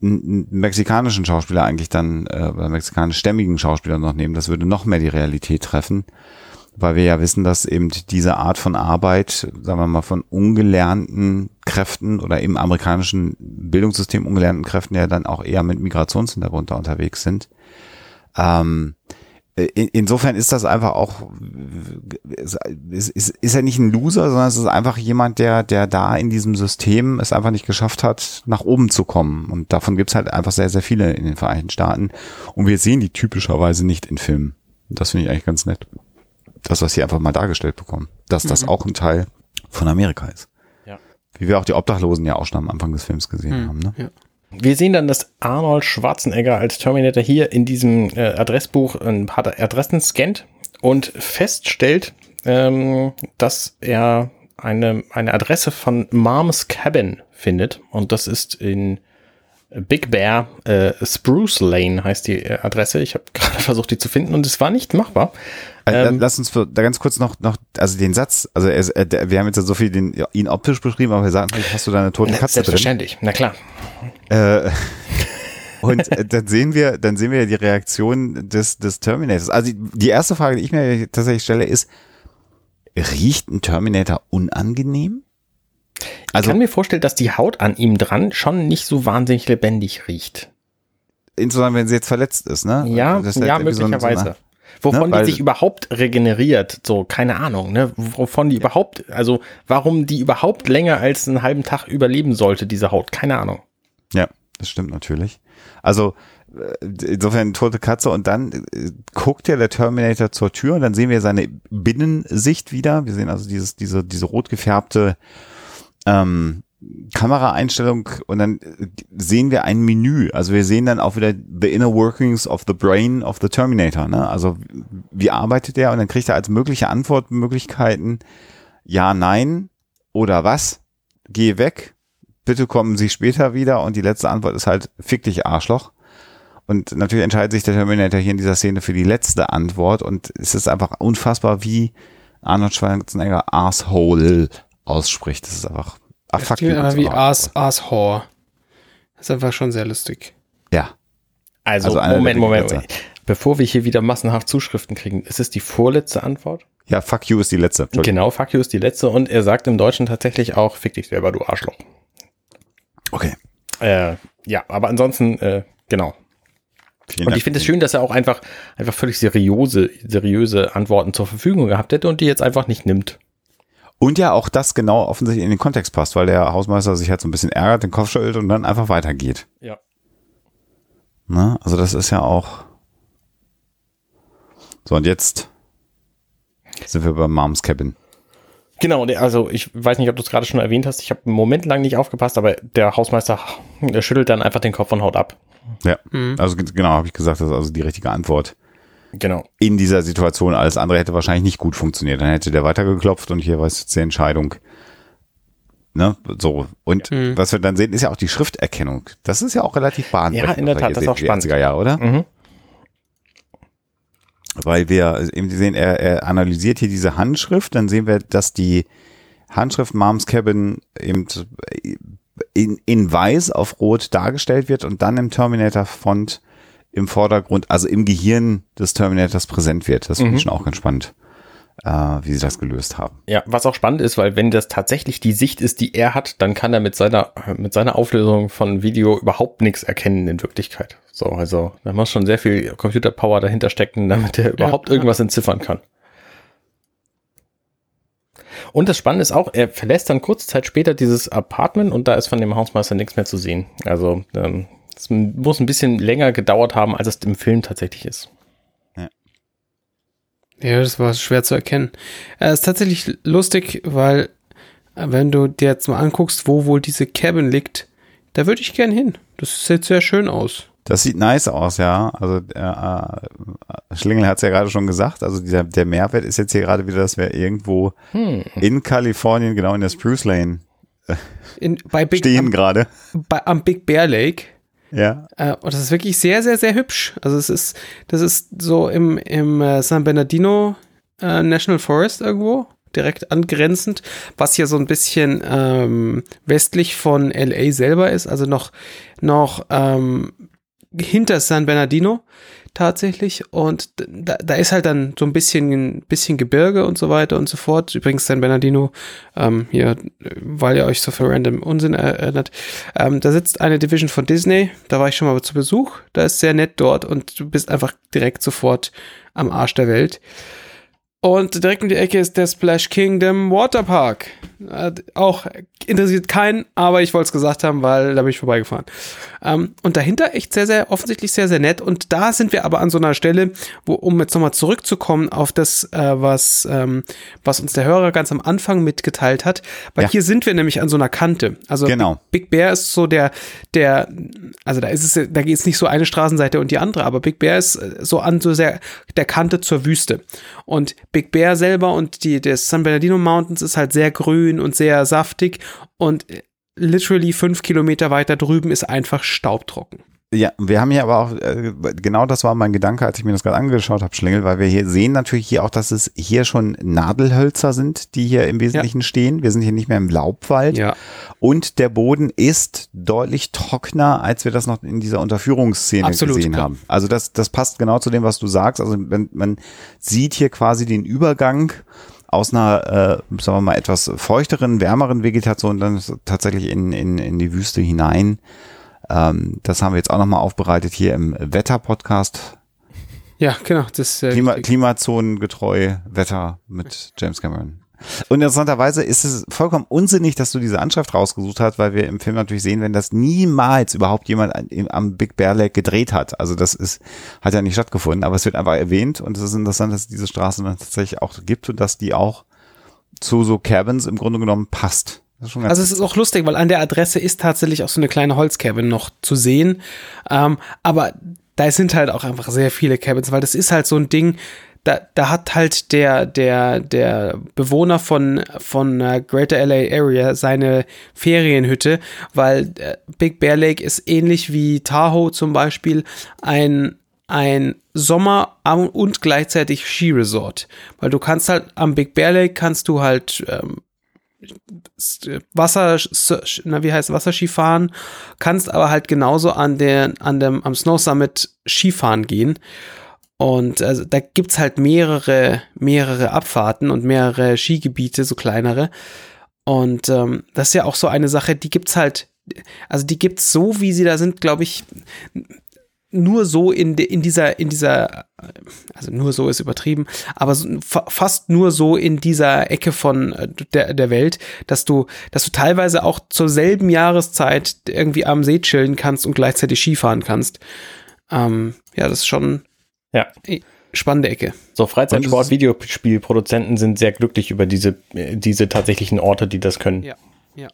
einen mexikanischen Schauspieler eigentlich dann, äh, oder mexikanischstämmigen Schauspieler noch nehmen. Das würde noch mehr die Realität treffen, weil wir ja wissen, dass eben diese Art von Arbeit, sagen wir mal, von ungelernten Kräften oder im amerikanischen Bildungssystem ungelernten Kräften ja dann auch eher mit Migrationshintergrund da unterwegs sind. Ähm, in, insofern ist das einfach auch, ist, ist, ist er nicht ein Loser, sondern es ist einfach jemand, der, der da in diesem System es einfach nicht geschafft hat, nach oben zu kommen. Und davon gibt's halt einfach sehr, sehr viele in den Vereinigten Staaten. Und wir sehen die typischerweise nicht in Filmen. Das finde ich eigentlich ganz nett. Das, was hier einfach mal dargestellt bekommen. Dass das auch ein Teil von Amerika ist. Ja. Wie wir auch die Obdachlosen ja auch schon am Anfang des Films gesehen Mhm. haben. Ne? Ja. Wir sehen dann, dass Arnold Schwarzenegger als Terminator hier in diesem äh, Adressbuch ein paar Adressen scannt und feststellt, ähm, dass er eine, eine Adresse von Mom's Cabin findet. Und das ist in Big Bear äh, Spruce Lane heißt die äh, Adresse. Ich habe [LAUGHS] gerade versucht, die zu finden und es war nicht machbar. Äh, Ähm, Lass uns für, da ganz kurz noch, noch, also den Satz, also er, der, wir haben jetzt ja so viel den, ihn optisch beschrieben, aber wir sagen, hast du da eine tote Katze drin? Selbstverständlich, na klar. Äh, [LAUGHS] und äh, dann sehen wir, dann sehen wir ja die Reaktion des, des Terminators. Also die, die erste Frage, die ich mir tatsächlich stelle, ist, riecht ein Terminator unangenehm? Ich Also kann mir vorstellen, dass die Haut an ihm dran schon nicht so wahnsinnig lebendig riecht. insbesondere wenn sie jetzt verletzt ist, ne? Ja, ist ja, ein- möglicherweise. So eine, Wovon Ne, die sich überhaupt regeneriert, so, keine Ahnung, ne? Wovon die überhaupt, also warum die überhaupt länger als einen halben Tag überleben sollte, diese Haut, keine Ahnung. ja, das stimmt natürlich. Also äh, insofern tote Katze und dann äh, guckt ja der Terminator zur Tür und dann sehen wir seine Binnensicht wieder. Wir sehen also dieses, diese, diese rot gefärbte ähm, Kameraeinstellung und dann äh, sehen wir ein Menü. Also wir sehen dann auch wieder the inner workings of the brain of the Terminator. Ne? Also wie arbeitet er? Und dann kriegt er als mögliche Antwortmöglichkeiten ja, nein oder was? Geh weg. Bitte kommen Sie später wieder. Und die letzte Antwort ist halt fick dich Arschloch. Und natürlich entscheidet sich der Terminator hier in dieser Szene für die letzte Antwort. Und es ist einfach unfassbar, wie Arnold Schwarzenegger Asshole ausspricht. Das ist einfach ah, fuck you. Ja, wie. Ars, Ars Whore. Das ist einfach schon sehr lustig. Ja. Also, Also Moment, Moment. Moment. Bevor wir hier wieder massenhaft Zuschriften kriegen, ist es die vorletzte Antwort? Ja, fuck you ist die letzte. Genau, fuck you ist die letzte und er sagt im Deutschen tatsächlich auch, fick dich selber, du Arschloch. Okay. Äh, ja, aber ansonsten, äh, genau. Vielen Und Dank. ich finde es schön, dass er auch einfach, einfach völlig seriöse, seriöse Antworten zur Verfügung gehabt hätte und die jetzt einfach nicht nimmt. Und ja, auch das genau offensichtlich in den Kontext passt, weil der Hausmeister sich halt so ein bisschen ärgert, den Kopf schüttelt und dann einfach weitergeht. Ja. Ne? Also das ist ja auch. So, und jetzt sind wir bei Moms Cabin. Genau, also ich weiß nicht, ob du es gerade schon erwähnt hast. Ich habe einen Moment lang nicht aufgepasst, aber der Hausmeister der schüttelt dann einfach den Kopf und haut ab. Ja. Mhm. Also genau, habe ich gesagt, das ist also die richtige Antwort. Genau. In dieser Situation, alles andere hätte wahrscheinlich nicht gut funktioniert. Dann hätte der weitergeklopft und hier war es jetzt die Entscheidung. Ne? So. Und Mhm. was wir dann sehen, ist ja auch die Schrifterkennung. Das ist ja auch relativ bahnbrechend. Ja, in der Tat, das ist auch spannend. 80er Jahre, oder? Mhm. weil wir eben sehen, er, er analysiert hier diese Handschrift, dann sehen wir, dass die Handschrift Moms Cabin eben in, in weiß auf rot dargestellt wird und dann im Terminator-Font im Vordergrund, also im Gehirn des Terminators präsent wird. Das finde ich schon auch ganz spannend, äh, wie sie das gelöst haben. Ja, was auch spannend ist, weil wenn das tatsächlich die Sicht ist, die er hat, dann kann er mit seiner, mit seiner Auflösung von Video überhaupt nichts erkennen in Wirklichkeit. So, also da muss schon sehr viel Computerpower dahinter stecken, damit er überhaupt ja. irgendwas entziffern kann. Und das Spannende ist auch, er verlässt dann kurze Zeit später dieses Apartment und da ist von dem Hausmeister nichts mehr zu sehen. Also ähm, es muss ein bisschen länger gedauert haben, als es im Film tatsächlich ist. Ja, das war schwer zu erkennen. Es ist tatsächlich lustig, weil äh, wenn du dir jetzt mal anguckst, wo wohl diese Cabin liegt, da würde ich gern hin. Das sieht sehr schön aus. Das sieht nice aus, ja. Also äh, Schlingel hat es ja gerade schon gesagt. Also dieser, der Mehrwert ist jetzt hier gerade wieder, dass wir irgendwo Hm. in Kalifornien, genau in der Spruce Lane, In, bei Big, stehen gerade. am Big Bear Lake. Ja. Äh, und das ist wirklich sehr, sehr, sehr hübsch. Also es ist, das ist so im, im äh, San Bernardino äh, National Forest irgendwo, direkt angrenzend, was hier so ein bisschen ähm, westlich von LA selber ist, also noch, noch ähm, hinter San Bernardino tatsächlich. Und da, da ist halt dann so ein bisschen, ein bisschen Gebirge und so weiter und so fort. Übrigens San Bernardino, ähm, hier, weil ihr euch so für random Unsinn erinnert. Ähm, da sitzt eine Division von Disney, da war ich schon mal zu Besuch. Da ist sehr nett dort und du bist einfach direkt sofort am Arsch der Welt. Und direkt um die Ecke ist der Splash Kingdom Waterpark. Äh, auch interessiert keinen, aber ich wollte es gesagt haben, weil da bin ich vorbeigefahren. Ähm, und dahinter echt sehr, sehr, offensichtlich sehr, sehr nett. Und da sind wir aber an so einer Stelle, wo, um jetzt nochmal zurückzukommen auf das, äh, was, ähm, was uns der Hörer ganz am Anfang mitgeteilt hat. Weil Ja. hier sind wir nämlich an so einer Kante. Also Genau. Big, Big Bear ist so der, der, also da ist es, da geht es nicht so eine Straßenseite und die andere, aber Big Bear ist äh, so an so sehr der Kante zur Wüste. Und Big Bear selber und die, des San Bernardino Mountains ist halt sehr grün und sehr saftig und literally fünf Kilometer weiter drüben ist einfach staubtrocken. Ja, wir haben hier aber auch, äh, genau das war mein Gedanke, als ich mir das gerade angeschaut habe, Schlingel, weil wir hier sehen natürlich hier auch, dass es hier schon Nadelhölzer sind, die hier im Wesentlichen stehen. Wir sind hier nicht mehr im Laubwald. Ja. Und der Boden ist deutlich trockener, als wir das noch in dieser Unterführungsszene Absolut, gesehen klar. haben. Also das, das passt genau zu dem, was du sagst. Also wenn, man sieht hier quasi den Übergang aus einer, äh, sagen wir mal, etwas feuchteren, wärmeren Vegetation dann tatsächlich in, in, in die Wüste hinein. Ähm, das haben wir jetzt auch nochmal aufbereitet hier im Wetter-Podcast. Ja, genau. Das, äh, Klima, klimazonengetreu Wetter mit James Cameron. Und interessanterweise ist es vollkommen unsinnig, dass du diese Anschrift rausgesucht hast, weil wir im Film natürlich sehen, wenn das niemals überhaupt jemand am Big Bear Lake gedreht hat. Also das ist, hat ja nicht stattgefunden, aber es wird einfach erwähnt und es ist interessant, dass es diese Straße dann tatsächlich auch gibt und dass die auch zu so Cabins im Grunde genommen passt. Also es ist auch lustig, weil an der Adresse ist tatsächlich auch so eine kleine Holzcabin noch zu sehen. Ähm, aber da sind halt auch einfach sehr viele Cabins, weil das ist halt so ein Ding, da, da hat halt der, der, der Bewohner von, von äh, Greater LA Area seine Ferienhütte, weil äh, Big Bear Lake ist ähnlich wie Tahoe zum Beispiel ein, ein Sommer- und gleichzeitig Skiresort. Weil du kannst halt am Big Bear Lake kannst du halt ähm, Wasser, na, wie heißt Wasserski fahren, kannst aber halt genauso an der, an dem, am Snow Summit Skifahren gehen. Und also, da gibt's halt mehrere, mehrere Abfahrten und mehrere Skigebiete, so kleinere. Und ähm, das ist ja auch so eine Sache, die gibt's halt, also die gibt's so, wie sie da sind, glaube ich, nur so in, de, in dieser, in dieser, also nur so ist übertrieben, aber so, fa fast nur so in dieser Ecke von äh, der, der Welt, dass du, dass du teilweise auch zur selben Jahreszeit irgendwie am See chillen kannst und gleichzeitig Skifahren kannst. Ähm, ja, das ist schon Ja. spannende Ecke. So, Und Freizeitsport, es ist- Videospielproduzenten sind sehr glücklich über diese, äh, diese tatsächlichen Orte, die das können. Ja. Ja.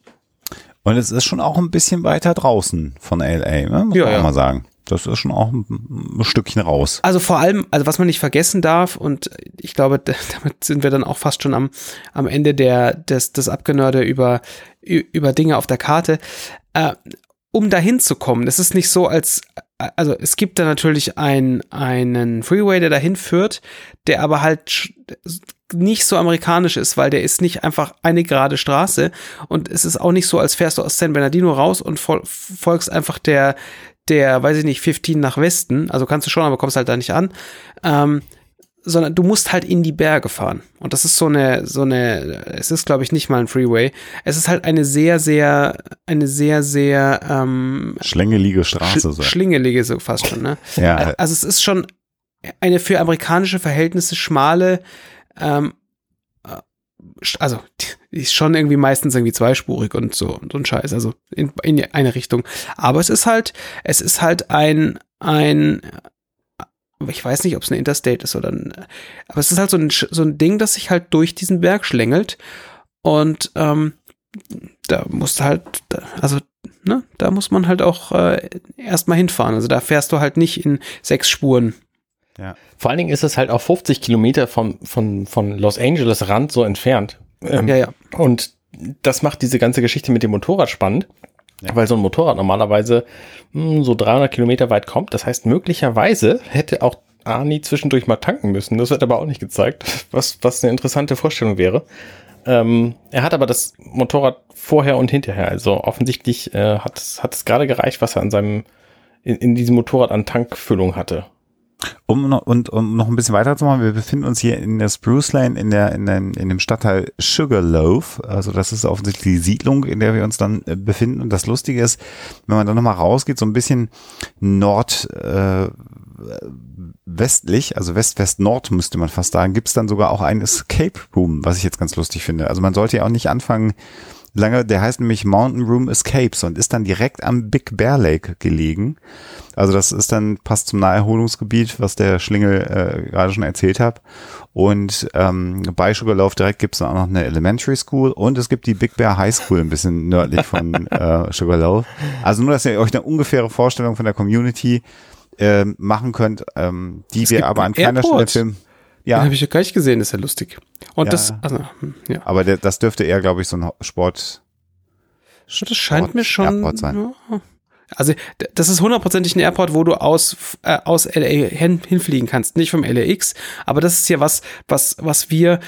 Und es ist schon auch ein bisschen weiter draußen von LA, ne? muss Ja, man ja. auch mal sagen. Das ist schon auch ein, Stückchen raus. Also vor allem, also was man nicht vergessen darf, und ich glaube, [LAUGHS] damit sind wir dann auch fast schon am, am Ende der, des, des Abgenörde über, über Dinge auf der Karte. Äh, um dahin zu kommen, es ist nicht so, als, also es gibt da natürlich ein, einen Freeway, der dahin führt, der aber halt nicht so amerikanisch ist, weil der ist nicht einfach eine gerade Straße und es ist auch nicht so, als fährst du aus San Bernardino raus und fol folgst einfach der, der, weiß ich nicht, 15 nach Westen, also kannst du schon, aber kommst halt da nicht an, ähm, sondern du musst halt in die Berge fahren. Und das ist so eine, so eine, es ist, glaube ich, nicht mal ein Freeway. Es ist halt eine sehr, sehr, eine sehr, sehr ähm, Schlängelige Straße. sch So. schlingelige so fast schon, ne? Ja, Also es ist schon eine für amerikanische Verhältnisse schmale, ähm, äh, also die ist schon irgendwie meistens irgendwie zweispurig und so und so ein Scheiß, also in, in eine Richtung. Aber es ist halt, es ist halt ein, ein, äh, ich weiß nicht, ob es eine Interstate ist oder ein, aber es ist halt so ein, so ein Ding, das sich halt durch diesen Berg schlängelt und ähm, da musst du halt, also ne, da muss man halt auch äh, erstmal hinfahren. Also da fährst du halt nicht in sechs Spuren. Vor allen Dingen ist es halt auch 50 Kilometer vom, von, von Los Angeles Rand so entfernt. Ähm, Ja, ja. Und das macht diese ganze Geschichte mit dem Motorrad spannend, Ja. weil so ein Motorrad normalerweise mh, so 300 Kilometer weit kommt. Das heißt, möglicherweise hätte auch Arnie zwischendurch mal tanken müssen. Das wird aber auch nicht gezeigt, was, was eine interessante Vorstellung wäre. Ähm, er hat aber das Motorrad vorher und hinterher. Also offensichtlich äh, hat, es- hat es gerade gereicht, was er an seinem, in, in diesem Motorrad an Tankfüllung hatte. Um noch, und um noch ein bisschen weiterzumachen, wir befinden uns hier in der Spruce Lane in der in dem, in dem Stadtteil Sugarloaf. Also das ist offensichtlich die Siedlung, in der wir uns dann äh, befinden. Und das Lustige ist, wenn man dann nochmal rausgeht, so ein bisschen Nord äh, westlich, also West-West-Nord müsste man fast sagen, gibt's dann sogar auch ein Escape Room, was ich jetzt ganz lustig finde. Also man sollte ja auch nicht anfangen, lange, der heißt nämlich Mountain Room Escapes und ist dann direkt am Big Bear Lake gelegen. Also das ist dann passt zum Naherholungsgebiet, was der Schlingel äh, gerade schon erzählt hat. Und ähm, bei Sugarloaf direkt gibt's dann auch noch eine Elementary School und es gibt die Big Bear High School ein bisschen nördlich von [LAUGHS] äh, Sugarloaf. Also nur, dass ihr euch eine ungefähre Vorstellung von der Community äh, machen könnt, ähm, die Es wir gibt aber an keiner Stelle Airport. Filmen. Den Ja, habe ich ja gar nicht gesehen, ist ja lustig. Und Ja. das, also, hm, ja. aber der, das dürfte eher, glaube ich, so ein Sport. Das scheint mir schon. Airport sein. Ja. Also, das ist hundertprozentig ein Airport, wo du aus, äh, aus LA hin, hinfliegen kannst, nicht vom LAX. Aber das ist ja was, was, was wir,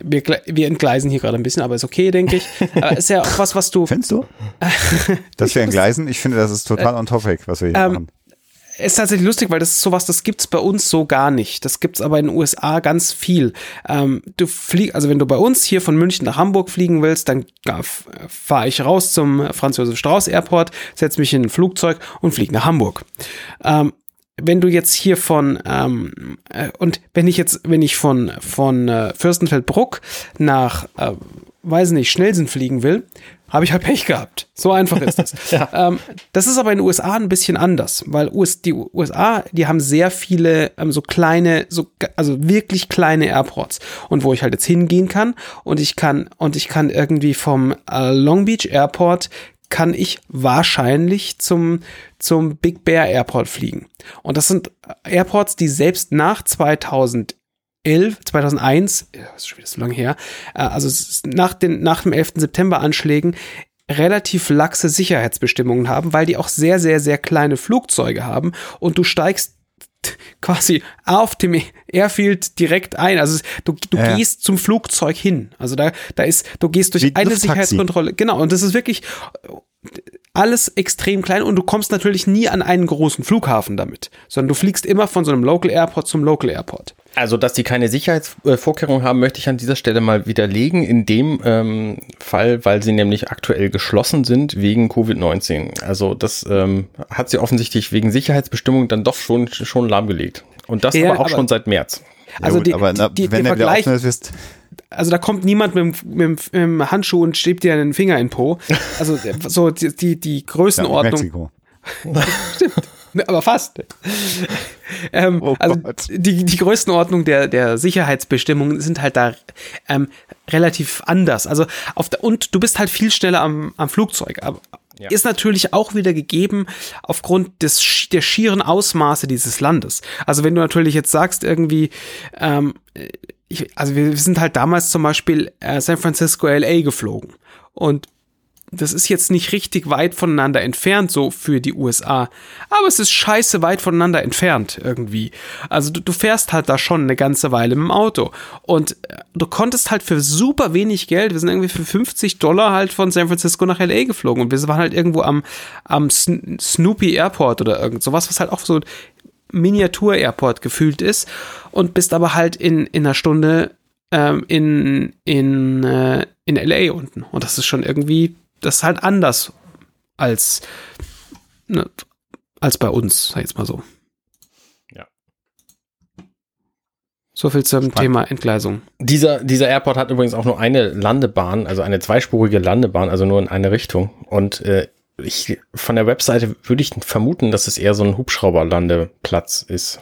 wir, wir entgleisen hier gerade ein bisschen, aber ist okay, denke ich. [LAUGHS] Aber ist ja auch was, was du, Findest du? [LAUGHS] Das wäre ein Gleisen. Ich finde, das ist total on topic, was wir hier ähm, machen. Ist tatsächlich lustig, weil das ist sowas, das gibt's bei uns so gar nicht. Das gibt's aber in den USA ganz viel. Ähm, du flieg, also wenn du bei uns hier von München nach Hamburg fliegen willst, dann fahre ich raus zum Franz Josef Strauß Airport, setze mich in ein Flugzeug und fliege nach Hamburg. Ähm, wenn du jetzt hier von ähm, äh, und wenn ich jetzt, wenn ich von von äh, Fürstenfeldbruck nach, äh, weiß nicht, Schnellsinn fliegen will, habe ich halt Pech gehabt. So einfach ist das. [LAUGHS] ähm, das ist aber in den USA ein bisschen anders, weil US, die USA, die haben sehr viele ähm, so kleine, so also wirklich kleine Airports und wo ich halt jetzt hingehen kann und ich kann und ich kann irgendwie vom äh, Long Beach Airport kann ich wahrscheinlich zum, zum Big Bear Airport fliegen. Und das sind Airports, die selbst nach 2011, 2001, ja, das ist schon wieder so lange her, äh, also nach, den, nach dem 11. September Anschlägen relativ laxe Sicherheitsbestimmungen haben, weil die auch sehr, sehr, sehr kleine Flugzeuge haben und du steigst [LAUGHS] quasi auf dem Airfield direkt ein. Also du, du Ja. gehst zum Flugzeug hin. Also da, da ist, du gehst durch Wie eine Lufttaxi. Sicherheitskontrolle. Genau, und das ist wirklich alles extrem klein und du kommst natürlich nie an einen großen Flughafen damit, sondern du fliegst immer von so einem Local Airport zum Local Airport. Also, dass die keine Sicherheitsvorkehrungen haben, möchte ich an dieser Stelle mal widerlegen. In dem ähm, Fall, weil sie nämlich aktuell geschlossen sind wegen Covid-19. Also, das ähm, hat sie offensichtlich wegen Sicherheitsbestimmungen dann doch schon, schon lahmgelegt. Und das Ja, aber auch aber- schon seit März. Ja, also gut, die- aber na, die- wenn der er wieder Vergleich- offen ist, Also da kommt niemand mit, dem- mit, dem- mit dem Handschuh und stebt dir einen Finger in den Po. Also so die, die, die ja, Größenordnung. Mexiko. [LAUGHS] [LAUGHS] Ne, Aber fast. ähm, Oh also die, die Größenordnung der, der Sicherheitsbestimmungen sind halt da ähm, relativ anders. Also auf der, und du bist halt viel schneller am, am Flugzeug. Aber Ja. Ist natürlich auch wieder gegeben aufgrund des der schieren Ausmaße dieses Landes. Also wenn du natürlich jetzt sagst irgendwie, ähm, ich, also wir, wir sind halt damals zum Beispiel äh, San Francisco LA geflogen und das ist jetzt nicht richtig weit voneinander entfernt, so für die USA. Aber es ist scheiße weit voneinander entfernt irgendwie. Also du, du fährst halt da schon eine ganze Weile mit dem Auto. Und äh, du konntest halt für super wenig Geld, wir sind irgendwie für 50 Dollar halt von San Francisco nach LA geflogen. Und wir waren halt irgendwo am, am Sn- Snoopy Airport oder irgend sowas, was halt auch so ein Miniatur-Airport gefühlt ist. Und bist aber halt in, in einer Stunde ähm, in, in, äh, in LA unten. Und das ist schon irgendwie, das ist halt anders als, ne, als bei uns, sag ich jetzt mal so. Ja. So viel zum Spannend. Thema Entgleisung. Dieser, dieser Airport hat übrigens auch nur eine Landebahn, also eine zweispurige Landebahn, also nur in eine Richtung. Und äh, ich, von der Webseite würde ich vermuten, dass es eher so ein Hubschrauberlandeplatz ist.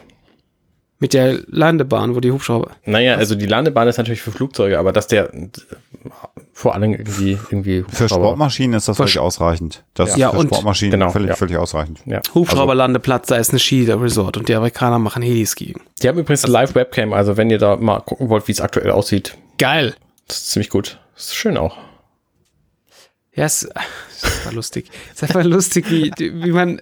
Mit der Landebahn, wo die Hubschrauber. Naja, also die Landebahn ist natürlich für Flugzeuge, aber dass der vor allem irgendwie, irgendwie Für Sportmaschinen ist das völlig ausreichend. Das ist Ja, für und- Sportmaschinen genau, völlig, ja. völlig ausreichend. Ja. Hubschrauberlandeplatz, da ist ein Ski-Resort und die Amerikaner machen Heliski. Die haben übrigens eine Live-Webcam, also wenn ihr da mal gucken wollt, wie es aktuell aussieht, Geil. das ist ziemlich gut. Das ist schön auch. Ja, es ist einfach lustig. Es ist einfach lustig, wie, wie man.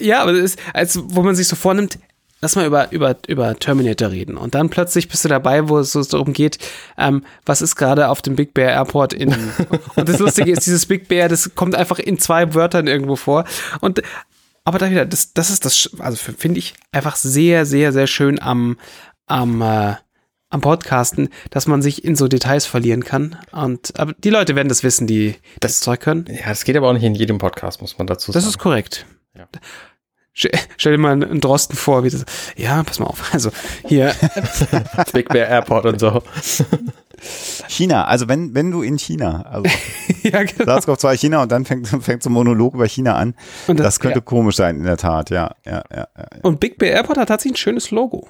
Ja, aber es ist, als wo man sich so vornimmt, lass mal über, über, über Terminator reden. Und dann plötzlich bist du dabei, wo es so darum geht, ähm, was ist gerade auf dem Big Bear Airport in. [LAUGHS] und das Lustige ist, dieses Big Bear, das kommt einfach in zwei Wörtern irgendwo vor. Und aber da wieder, das, das ist das, also finde ich einfach sehr, sehr, sehr schön am, am, äh, am Podcasten, dass man sich in so Details verlieren kann. Und aber die Leute werden das wissen, die das Zeug können. Ja, das geht aber auch nicht in jedem Podcast, muss man dazu sagen. Das ist korrekt. Ja. Stell, dir mal einen, Drosten vor, wie das, ja, pass mal auf. Also hier, [LAUGHS] Big Bear Airport und so. China, also wenn, wenn du in China, also [LAUGHS] ja, genau. SARS-CoV-2 China und dann fängt, fängt so ein Monolog über China an. Und Das, das- könnte ja. komisch sein, in der Tat, ja. ja, ja, ja. Und Big Bear Airport hat tatsächlich ein schönes Logo.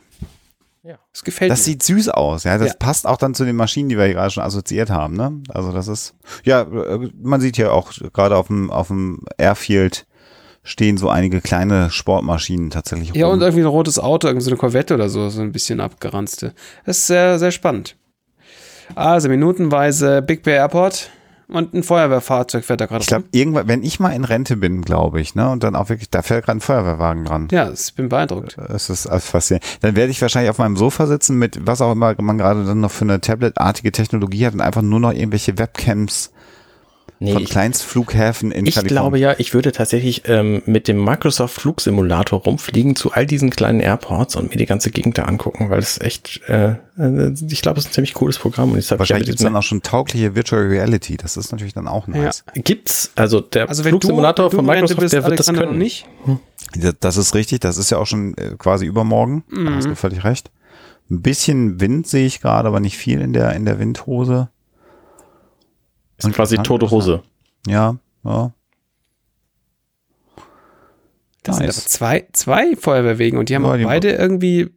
Ja. Das gefällt Das mir. sieht süß aus, ja. Das Ja. passt auch dann zu den Maschinen, die wir hier gerade schon assoziiert haben, ne? Also das ist, ja, äh, man sieht hier auch gerade auf dem, auf dem Airfield stehen so einige kleine Sportmaschinen tatsächlich Ja, rum. und irgendwie ein rotes Auto, irgendwie so eine Corvette oder so, so ein bisschen abgeranzte. Das ist sehr, sehr spannend. Also minutenweise Big Bear Airport und ein Feuerwehrfahrzeug fährt da gerade ich glaube, irgendwann, wenn ich mal in Rente bin, glaube ich, ne, und dann auch wirklich, da fährt gerade ein Feuerwehrwagen dran. Ja, ich bin beeindruckt. Das ist alles faszinierend. Dann werde ich wahrscheinlich auf meinem Sofa sitzen mit was auch immer man gerade dann noch für eine Tablet-artige Technologie hat und einfach nur noch irgendwelche Webcams Nee, von ich, Kleinstflughäfen in ich Kalifornien. glaube ja, ich würde tatsächlich ähm, mit dem Microsoft Flugsimulator rumfliegen zu all diesen kleinen Airports und mir die ganze Gegend da angucken, weil es echt, äh, äh, ich glaube, es ist ein ziemlich cooles Programm. Und ich sag, Wahrscheinlich ja, gibt's dann auch schon taugliche Virtual Reality. Das ist natürlich dann auch nice. Gibt's, also der Also wenn Flugsimulator du, von Microsoft, bist, der wird das Alexander, können. noch nicht. Ja, Das ist richtig. Das ist ja auch schon äh, quasi übermorgen. Da hast du völlig recht. Ein bisschen Wind sehe ich gerade, aber nicht viel in der, in der Windhose. Ist quasi tote Hose. Ja, ja. Das sind Nice. aber zwei, zwei Feuerwehrwegen und die haben Ja, auch die- beide irgendwie,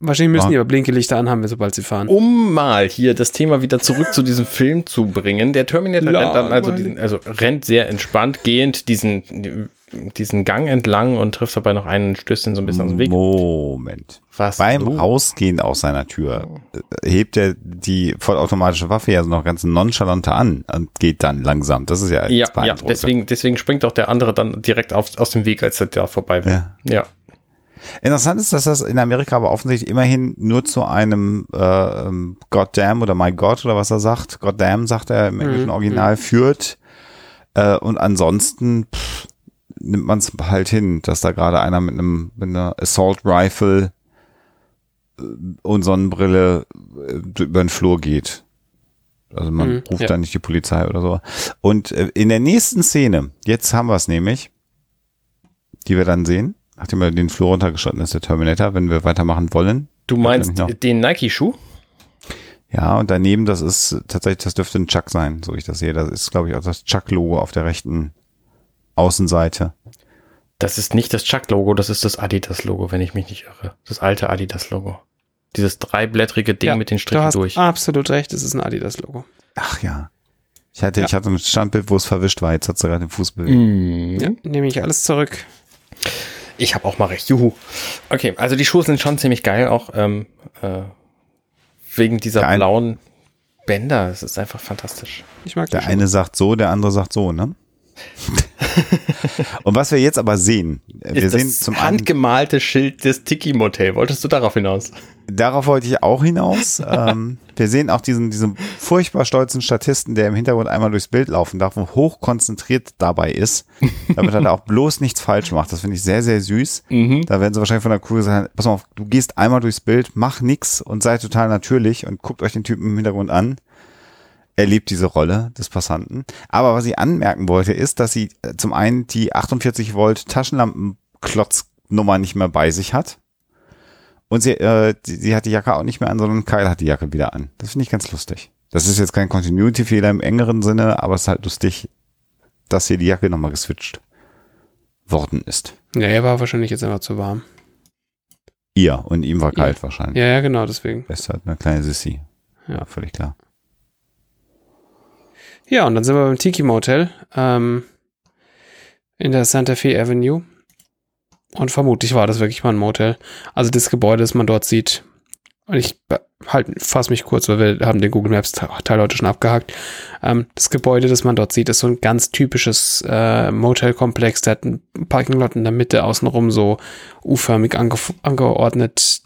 wahrscheinlich müssen Ja. die aber Blinkelichter anhaben, sobald sie fahren. Um mal hier das Thema wieder zurück zu diesem Film zu bringen. Der Terminator [LAUGHS] rennt dann also, diesen, also rennt sehr entspannt gehend diesen, diesen Gang entlang und trifft dabei noch einen Stößchen so ein bisschen aus dem Weg. Moment. Was? Beim du? Rausgehen aus seiner Tür äh, hebt er die vollautomatische Waffe ja so noch ganz nonchalant an und geht dann langsam. Das ist ja, Ja, ja, deswegen, deswegen springt auch der andere dann direkt auf, aus dem Weg, als er da vorbei will. Ja. ja. Interessant ist, dass das in Amerika aber offensichtlich immerhin nur zu einem äh, ähm, Goddamn oder My God oder was er sagt, Goddamn sagt er im englischen Original, führt. Äh, und ansonsten pff, nimmt man es halt hin, dass da gerade einer mit einem mit einer Assault Rifle äh, und Sonnenbrille äh, über den Flur geht. Also man Mhm, ruft ja. da nicht die Polizei oder so. Und äh, in der nächsten Szene, jetzt haben wir es nämlich, die wir dann sehen, nachdem er den Flur runtergeschritten ist, der Terminator, wenn wir weitermachen wollen. Du meinst den Nike-Schuh? Ja, und daneben, das ist tatsächlich, das dürfte ein Chuck sein, so ich das sehe. Das ist, glaube ich, auch das Chuck-Logo auf der rechten Außenseite. Das ist nicht das Chuck-Logo, das ist das Adidas-Logo, wenn ich mich nicht irre. Das alte Adidas-Logo. Dieses dreiblättrige Ding Ja, mit den Du Strichen hast durch. absolut recht, es ist ein Adidas-Logo. Ach ja. Ich hatte, Ja. ich hatte ein Standbild, wo es verwischt war. Jetzt hat sie gerade den Fuß bewegt. Mhm. Ja, nehme ich alles zurück. Ich habe auch mal recht. Juhu. Okay, also die Schuhe sind schon ziemlich geil, auch ähm, äh, wegen dieser Der ein- blauen Bänder. Es ist einfach fantastisch. Ich mag Der eine sagt so, der andere sagt so, ne? [LAUGHS] und was wir jetzt aber sehen, äh, wir ist sehen das zum einen, handgemalte Schild des Tiki Motel. Wolltest du darauf hinaus? darauf wollte ich auch hinaus. [LAUGHS] ähm, wir sehen auch diesen, diesen furchtbar stolzen Statisten, der im Hintergrund einmal durchs Bild laufen darf und hoch konzentriert dabei ist, damit er da auch bloß nichts falsch macht. Das finde ich sehr, sehr süß. Da werden sie wahrscheinlich von der Crew sagen, pass mal auf, du gehst einmal durchs Bild, mach nix und sei total natürlich und guckt euch den Typen im Hintergrund an. Er liebt diese Rolle des Passanten. Aber was ich anmerken wollte, ist, dass sie äh, zum einen die 48 Volt Taschenlampenklotznummer nicht mehr bei sich hat. Und sie, äh, sie, sie hat die Jacke auch nicht mehr an, sondern Kyle hat die Jacke wieder an. Das finde ich ganz lustig. Das ist jetzt kein Continuity-Fehler im engeren Sinne, aber es ist halt lustig, dass hier die Jacke nochmal geswitcht worden ist. Ja, er war wahrscheinlich jetzt einfach zu warm. Ihr und ihm war kalt wahrscheinlich. Ja, ja, genau, deswegen. Er ist halt eine kleine Sissy. Ja. völlig klar. Ja, und dann sind wir beim Tiki Motel ähm, in der Santa Fe Avenue. Und vermutlich war das wirklich mal ein Motel. Also das Gebäude, das man dort sieht. Und ich halt, fass mich kurz, weil wir haben den Google Maps Te- Teil heute schon abgehakt. Ähm, das Gebäude, das man dort sieht, ist so ein ganz typisches äh, Motelkomplex. Der hat einen Parkinglot in der Mitte, außenrum so U-förmig ange angeordnet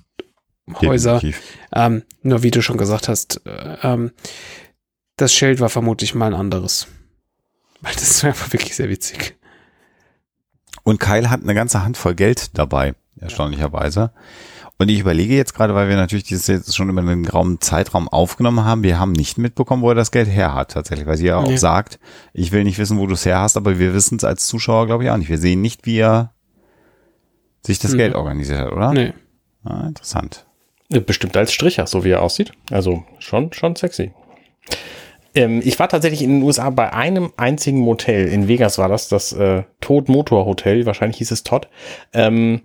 Häuser. Ähm, nur wie du schon gesagt hast, äh, ähm, das Schild war vermutlich mal ein anderes. Weil das ist einfach wirklich sehr witzig. Und Kyle hat eine ganze Handvoll Geld dabei, erstaunlicherweise. Und ich überlege jetzt gerade, weil wir natürlich dieses jetzt schon über einen grauen Zeitraum aufgenommen haben, wir haben nicht mitbekommen, wo er das Geld her hat tatsächlich, weil sie ja auch Nee. sagt, ich will nicht wissen, wo du es her hast, aber wir wissen es als Zuschauer, glaube ich, auch nicht. Wir sehen nicht, wie er sich das Mhm. Geld organisiert hat, oder? Nee. Ah, interessant. Bestimmt als Stricher, so wie er aussieht. Also schon, schon sexy. Ähm, ich war tatsächlich in den USA bei einem einzigen Motel. In Vegas war das, das äh, Tod Motor Hotel. Wahrscheinlich hieß es Todd. Ähm,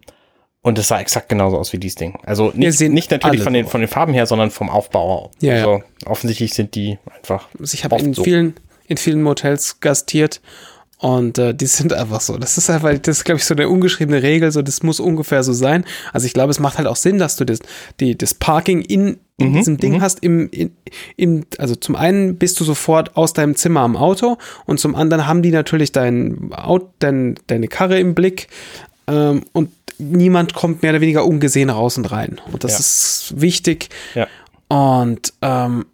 und es sah exakt genauso aus wie dieses Ding. Also nicht, sehen nicht natürlich von den, von den Farben her, sondern vom Aufbau. Ja, also offensichtlich sind die einfach. Also ich habe in so. vielen, in vielen Motels gastiert und äh, die sind einfach so. Das ist einfach, das ist, glaube ich, so eine ungeschriebene Regel, so das muss ungefähr so sein. Also ich glaube, es macht halt auch Sinn, dass du das, die, das Parking in, in diesem Ding hast. Im, in, im, also zum einen bist du sofort aus deinem Zimmer am Auto und zum anderen haben die natürlich dein, Auto, dein, deine Karre im Blick ähm, und niemand kommt mehr oder weniger ungesehen raus und rein. Und das Ja. ist wichtig. Ja. Und ähm,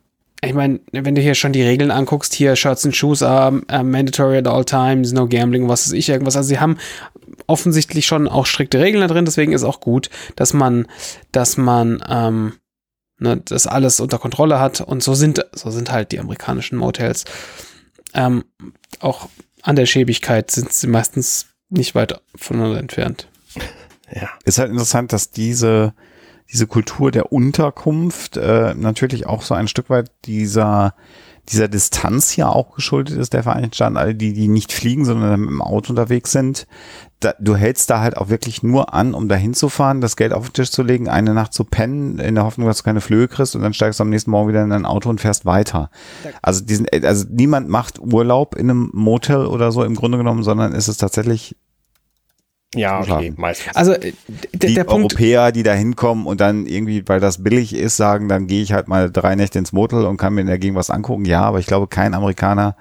ich meine, wenn du hier schon die Regeln anguckst, hier Shirts and Shoes are uh, mandatory at all times, no gambling, was weiß ich, irgendwas. Also sie haben offensichtlich schon auch strikte Regeln da drin, deswegen ist auch gut, dass man, dass man ähm, ne, das alles unter Kontrolle hat. Und so sind, so sind halt die amerikanischen Motels. Ähm, auch an der Schäbigkeit sind sie meistens nicht weit voneinander entfernt. [LAUGHS] Ja. Ist halt interessant, dass diese, diese Kultur der Unterkunft äh, natürlich auch so ein Stück weit dieser, dieser Distanz hier auch geschuldet ist, der Vereinigten Staaten, alle die, die nicht fliegen, sondern mit dem Auto unterwegs sind. Da, du hältst da halt auch wirklich nur an, um da hinzufahren, das Geld auf den Tisch zu legen, eine Nacht zu pennen, in der Hoffnung, dass du keine Flöhe kriegst und dann steigst du am nächsten Morgen wieder in dein Auto und fährst weiter. Also diesen, also niemand macht Urlaub in einem Motel oder so im Grunde genommen, sondern ist es tatsächlich Ja, okay, meistens. Also äh, der, die der Punkt, Europäer, die da hinkommen und dann irgendwie, weil das billig ist, sagen, dann gehe ich halt mal drei Nächte ins Motel und kann mir in der Gegend was angucken. Ja, aber ich glaube, kein Amerikaner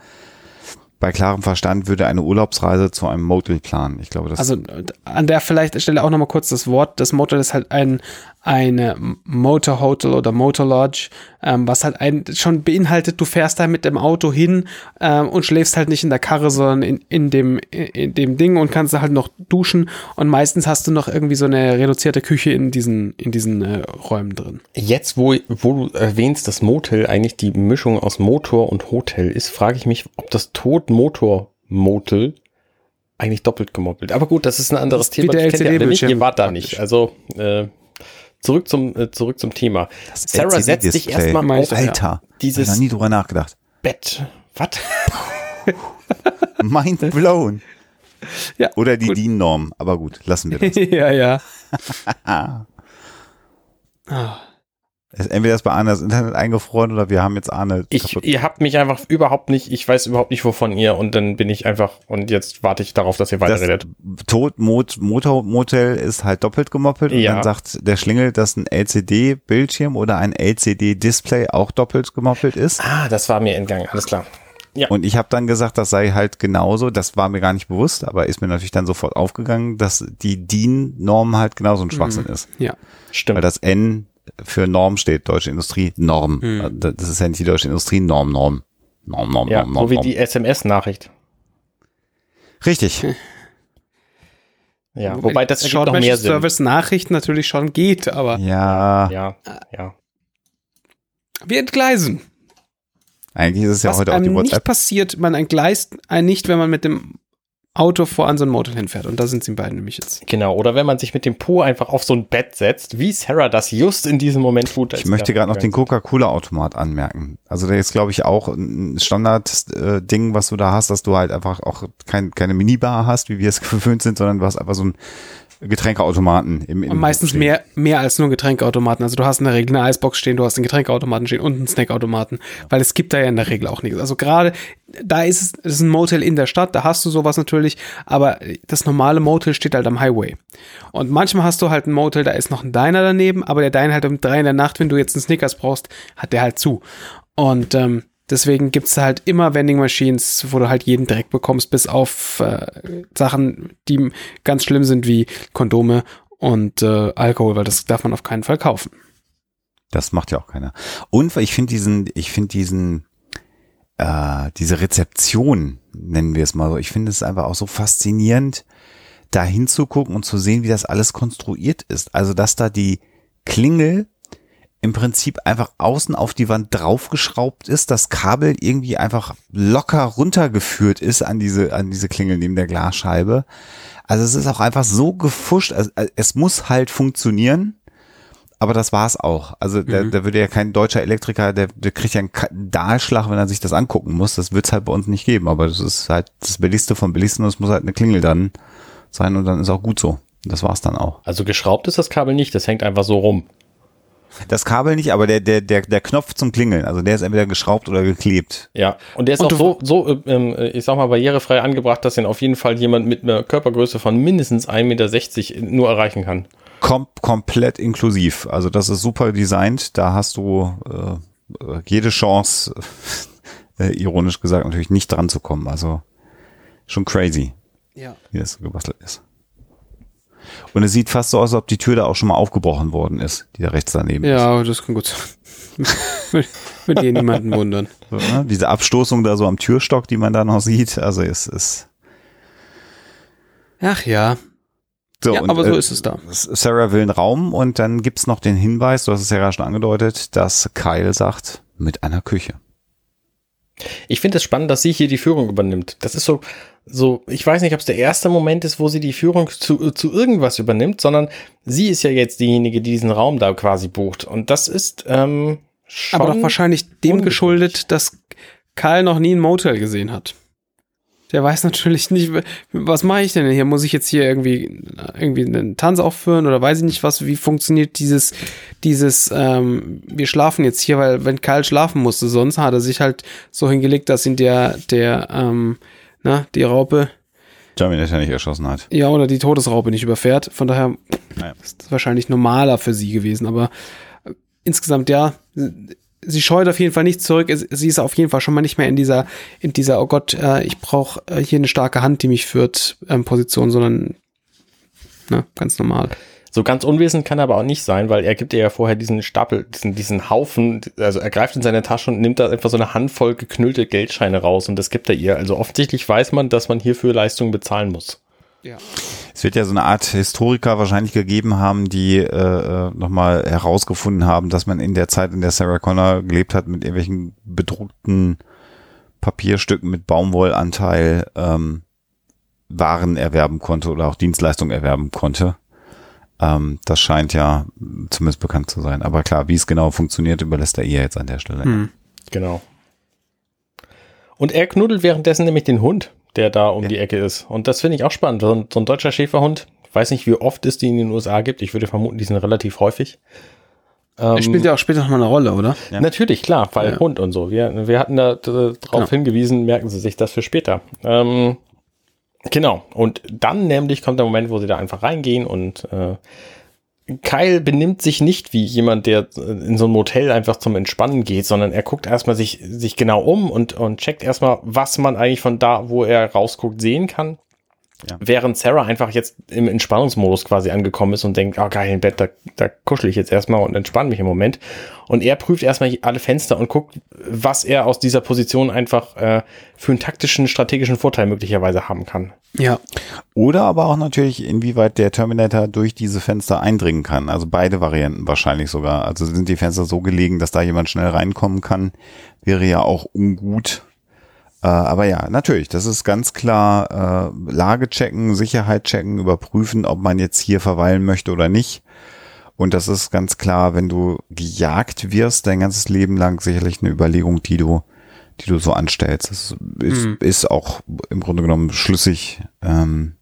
bei klarem Verstand würde eine Urlaubsreise zu einem Motel planen. Ich glaube, das Also an der vielleicht Stelle auch nochmal kurz das Wort. Das Motel ist halt ein eine Motorhotel oder Motor Lodge, ähm, was halt ein, schon beinhaltet, du fährst da mit dem Auto hin ähm, und schläfst halt nicht in der Karre, sondern in, in, dem, in dem Ding und kannst da halt noch duschen und meistens hast du noch irgendwie so eine reduzierte Küche in diesen, in diesen äh, Räumen drin. Jetzt, wo, wo du erwähnst, dass Motel eigentlich die Mischung aus Motor und Hotel ist, frage ich mich, ob das Tod-Motor-Motel eigentlich doppelt gemoppelt. Aber gut, das ist ein anderes ist wie Thema. der. LCD-Bildschirm Ihr wart da nicht. Also äh, zurück zum äh, zurück zum Thema. Sarah setzt LCD-Display. erstmal auf Alter, hab ich dieses noch nie drüber nachgedacht. Bett. Was? Mind blown. Ja, Oder die. DIN-Norm. Aber gut, lassen wir das. [LAUGHS] ja, ja. [LAUGHS] Ist Entweder ist bei Arne das Internet eingefroren oder wir haben jetzt Arne Ich, kaputt. ihr habt mich einfach überhaupt nicht, ich weiß überhaupt nicht, wovon ihr und dann bin ich einfach und jetzt warte ich darauf, dass ihr Das weiterredet. Tod Mot Motor Motel ist halt doppelt gemoppelt Ja. und dann sagt der Schlingel, dass ein LCD-Bildschirm oder ein LCD-Display auch doppelt gemoppelt ist. Ah, das war mir entgangen, alles klar. Ja. Und ich habe dann gesagt, das sei halt genauso, das war mir gar nicht bewusst, aber ist mir natürlich dann sofort aufgegangen, dass die DIN-Norm halt genauso ein Schwachsinn ist. Ja. Stimmt. Weil das N für Norm steht, Deutsche Industrie, Norm. Mhm. Das ist ja nicht die Deutsche Industrie, Norm, Norm. Norm, Norm, ja, Norm, Norm. so wie Norm. die SMS-Nachricht. Richtig. Ja, wobei das ergibt Short noch mehr Sinn. Service Nachricht natürlich schon geht, aber Ja, Ja, ja. wir entgleisen. eigentlich ist es ja Was heute auch die einem nicht WhatsApp. passiert, man entgleist einen nicht, wenn man mit dem Auto vor an so ein Motel hinfährt. Und da sind sie beiden nämlich jetzt. Genau, oder wenn man sich mit dem Po einfach auf so ein Bett setzt, wie Sarah das just in diesem Moment tut. Ich möchte gerade noch den Coca-Cola-Automat anmerken. Also der ist, glaube ich, auch ein Standard-Ding, was du da hast, dass du halt einfach auch kein, keine Minibar hast, wie wir es [LAUGHS] gewöhnt sind, sondern du hast einfach so einen Getränkeautomaten im Und Innenhof meistens stehen. mehr, mehr als nur Getränkeautomaten. Also du hast in der Regel eine Eisbox stehen, du hast einen Getränkeautomaten stehen und einen Snackautomaten. Weil es gibt da ja in der Regel auch nichts. Also gerade, da ist es, es ist ein Motel in der Stadt, da hast du sowas natürlich, aber das normale Motel steht halt am Highway. Und manchmal hast du halt ein Motel, da ist noch ein Diner daneben, aber der Diner halt um drei in der Nacht, wenn du jetzt einen Snickers brauchst, hat der halt zu. Und ähm, deswegen gibt's halt immer Vending Machines, wo du halt jeden Dreck bekommst, bis auf äh, Sachen, die ganz schlimm sind, wie Kondome und äh, Alkohol, weil das darf man auf keinen Fall kaufen. Das macht ja auch keiner. Und ich finde diesen, ich finde diesen, äh, diese Rezeption, nennen wir es mal so, ich finde es einfach auch so faszinierend, da hinzugucken und zu sehen, wie das alles konstruiert ist. Also, dass da die Klingel im Prinzip einfach außen auf die Wand draufgeschraubt ist, das Kabel irgendwie einfach locker runtergeführt ist an diese, an diese Klingel neben der Glasscheibe. Also es ist auch einfach so gefuscht, also es muss halt funktionieren. Aber das war's auch. Also da, Mhm. da würde ja kein deutscher Elektriker, der, der kriegt ja einen Dahlschlag, wenn er sich das angucken muss. Das wird's halt bei uns nicht geben. Aber das ist halt das Billigste vom Billigsten und es muss halt eine Klingel dann sein und dann ist auch gut so. Das war's dann auch. Also geschraubt ist das Kabel nicht, das hängt einfach so rum. Das Kabel nicht, aber der, der, der, der Knopf zum Klingeln, also der ist entweder geschraubt oder geklebt. Ja, und der ist Und auch so, so äh, ähm, äh, ich sag mal, barrierefrei angebracht, dass den auf jeden Fall jemand mit einer Körpergröße von mindestens 1,60 Meter nur erreichen kann. Kom komplett inklusiv. Also das ist super designt. Da hast du äh, äh, jede Chance, [LAUGHS] äh, ironisch gesagt, natürlich nicht dran zu kommen. Also schon crazy, Ja. wie das so gebastelt ist. Und es sieht fast so aus, als ob die Tür da auch schon mal aufgebrochen worden ist, die da rechts daneben ist. Ja, das kann gut sein. [LAUGHS] Mit dir niemanden wundern. So, ne? Diese Abstoßung da so am Türstock, die man da noch sieht. Also es ist Ach ja. so. ja, und, aber so äh, ist es da. Sarah will einen Raum und dann gibt's noch den Hinweis, du hast es ja gerade schon angedeutet, dass Kyle sagt, mit einer Küche. Ich finde es spannend, dass sie hier die Führung übernimmt. Das ist so, so, ich weiß nicht, ob es der erste Moment ist, wo sie die Führung zu, zu irgendwas übernimmt, sondern sie ist ja jetzt diejenige, die diesen Raum da quasi bucht. Und das ist ähm, schon Aber doch wahrscheinlich dem ungewöhnlich. geschuldet, dass Karl noch nie ein Motel gesehen hat. Der weiß natürlich nicht, was mache ich denn hier? Muss ich jetzt hier irgendwie, irgendwie einen Tanz aufführen oder weiß ich nicht was? Wie funktioniert dieses, dieses, ähm, wir schlafen jetzt hier, weil wenn Karl schlafen musste, sonst hat er sich halt so hingelegt, dass ihn der, der, ähm, na, die Raupe, Terminator nicht erschossen hat. ja, oder die Todesraupe nicht überfährt. Von daher Ja. ist das wahrscheinlich normaler für sie gewesen. Aber äh, insgesamt ja, sie scheut auf jeden Fall nicht zurück. Sie ist auf jeden Fall schon mal nicht mehr in dieser, in dieser, oh Gott, äh, ich brauche äh, hier eine starke Hand, die mich führt, ähm, Position, sondern ne, ganz normal. So ganz unwesend kann er aber auch nicht sein, weil er gibt ihr ja vorher diesen Stapel, diesen, diesen Haufen, also er greift in seine Tasche und nimmt da einfach so eine Handvoll geknüllte Geldscheine raus und das gibt er ihr. Also offensichtlich weiß man, dass man hierfür Leistungen bezahlen muss. Ja. Es wird ja so eine Art Historiker wahrscheinlich gegeben haben, die äh, äh, nochmal herausgefunden haben, dass man in der Zeit, in der Sarah Connor gelebt hat, mit irgendwelchen bedruckten Papierstücken mit Baumwollanteil ähm, Waren erwerben konnte oder auch Dienstleistungen erwerben konnte. Ähm, das scheint ja zumindest bekannt zu sein. Aber klar, wie es genau funktioniert, überlässt er ihr jetzt an der Stelle. Hm. Genau. Und er knuddelt währenddessen nämlich den Hund, der da um die Ecke ist. Und das finde ich auch spannend. So ein, so ein deutscher Schäferhund, ich weiß nicht, wie oft es die in den USA gibt. Ich würde vermuten, die sind relativ häufig. Er Ähm, spielt ja auch später nochmal eine Rolle, oder? Ja. Natürlich, klar, weil Ja. Hund und so. Wir, wir hatten da äh, drauf Genau. hingewiesen, merken Sie sich das für später. Ähm, genau. Und dann nämlich kommt der Moment, wo sie da einfach reingehen und äh, Kyle benimmt sich nicht wie jemand, der äh, in so ein Motel einfach zum Entspannen geht, sondern er guckt erstmal sich, sich genau um und, und checkt erstmal, was man eigentlich von da, wo er rausguckt, sehen kann. Ja. Während Sarah einfach jetzt im Entspannungsmodus quasi angekommen ist und denkt, oh geil, im Bett, da, da kuschel ich jetzt erstmal und entspanne mich im Moment. Und er prüft erstmal alle Fenster und guckt, was er aus dieser Position einfach äh, für einen taktischen, strategischen Vorteil möglicherweise haben kann. Ja. Oder aber auch natürlich, inwieweit der Terminator durch diese Fenster eindringen kann. Also beide Varianten wahrscheinlich sogar. Also sind die Fenster so gelegen, dass da jemand schnell reinkommen kann, wäre ja auch ungut. Äh, aber ja, natürlich, das ist ganz klar äh, Lage checken, Sicherheit checken, überprüfen, ob man jetzt hier verweilen möchte oder nicht. Und das ist ganz klar, wenn du gejagt wirst, dein ganzes Leben lang sicherlich eine Überlegung, die du, die du so anstellst. Das ist, Mhm. ist auch im Grunde genommen schlüssig, ähm,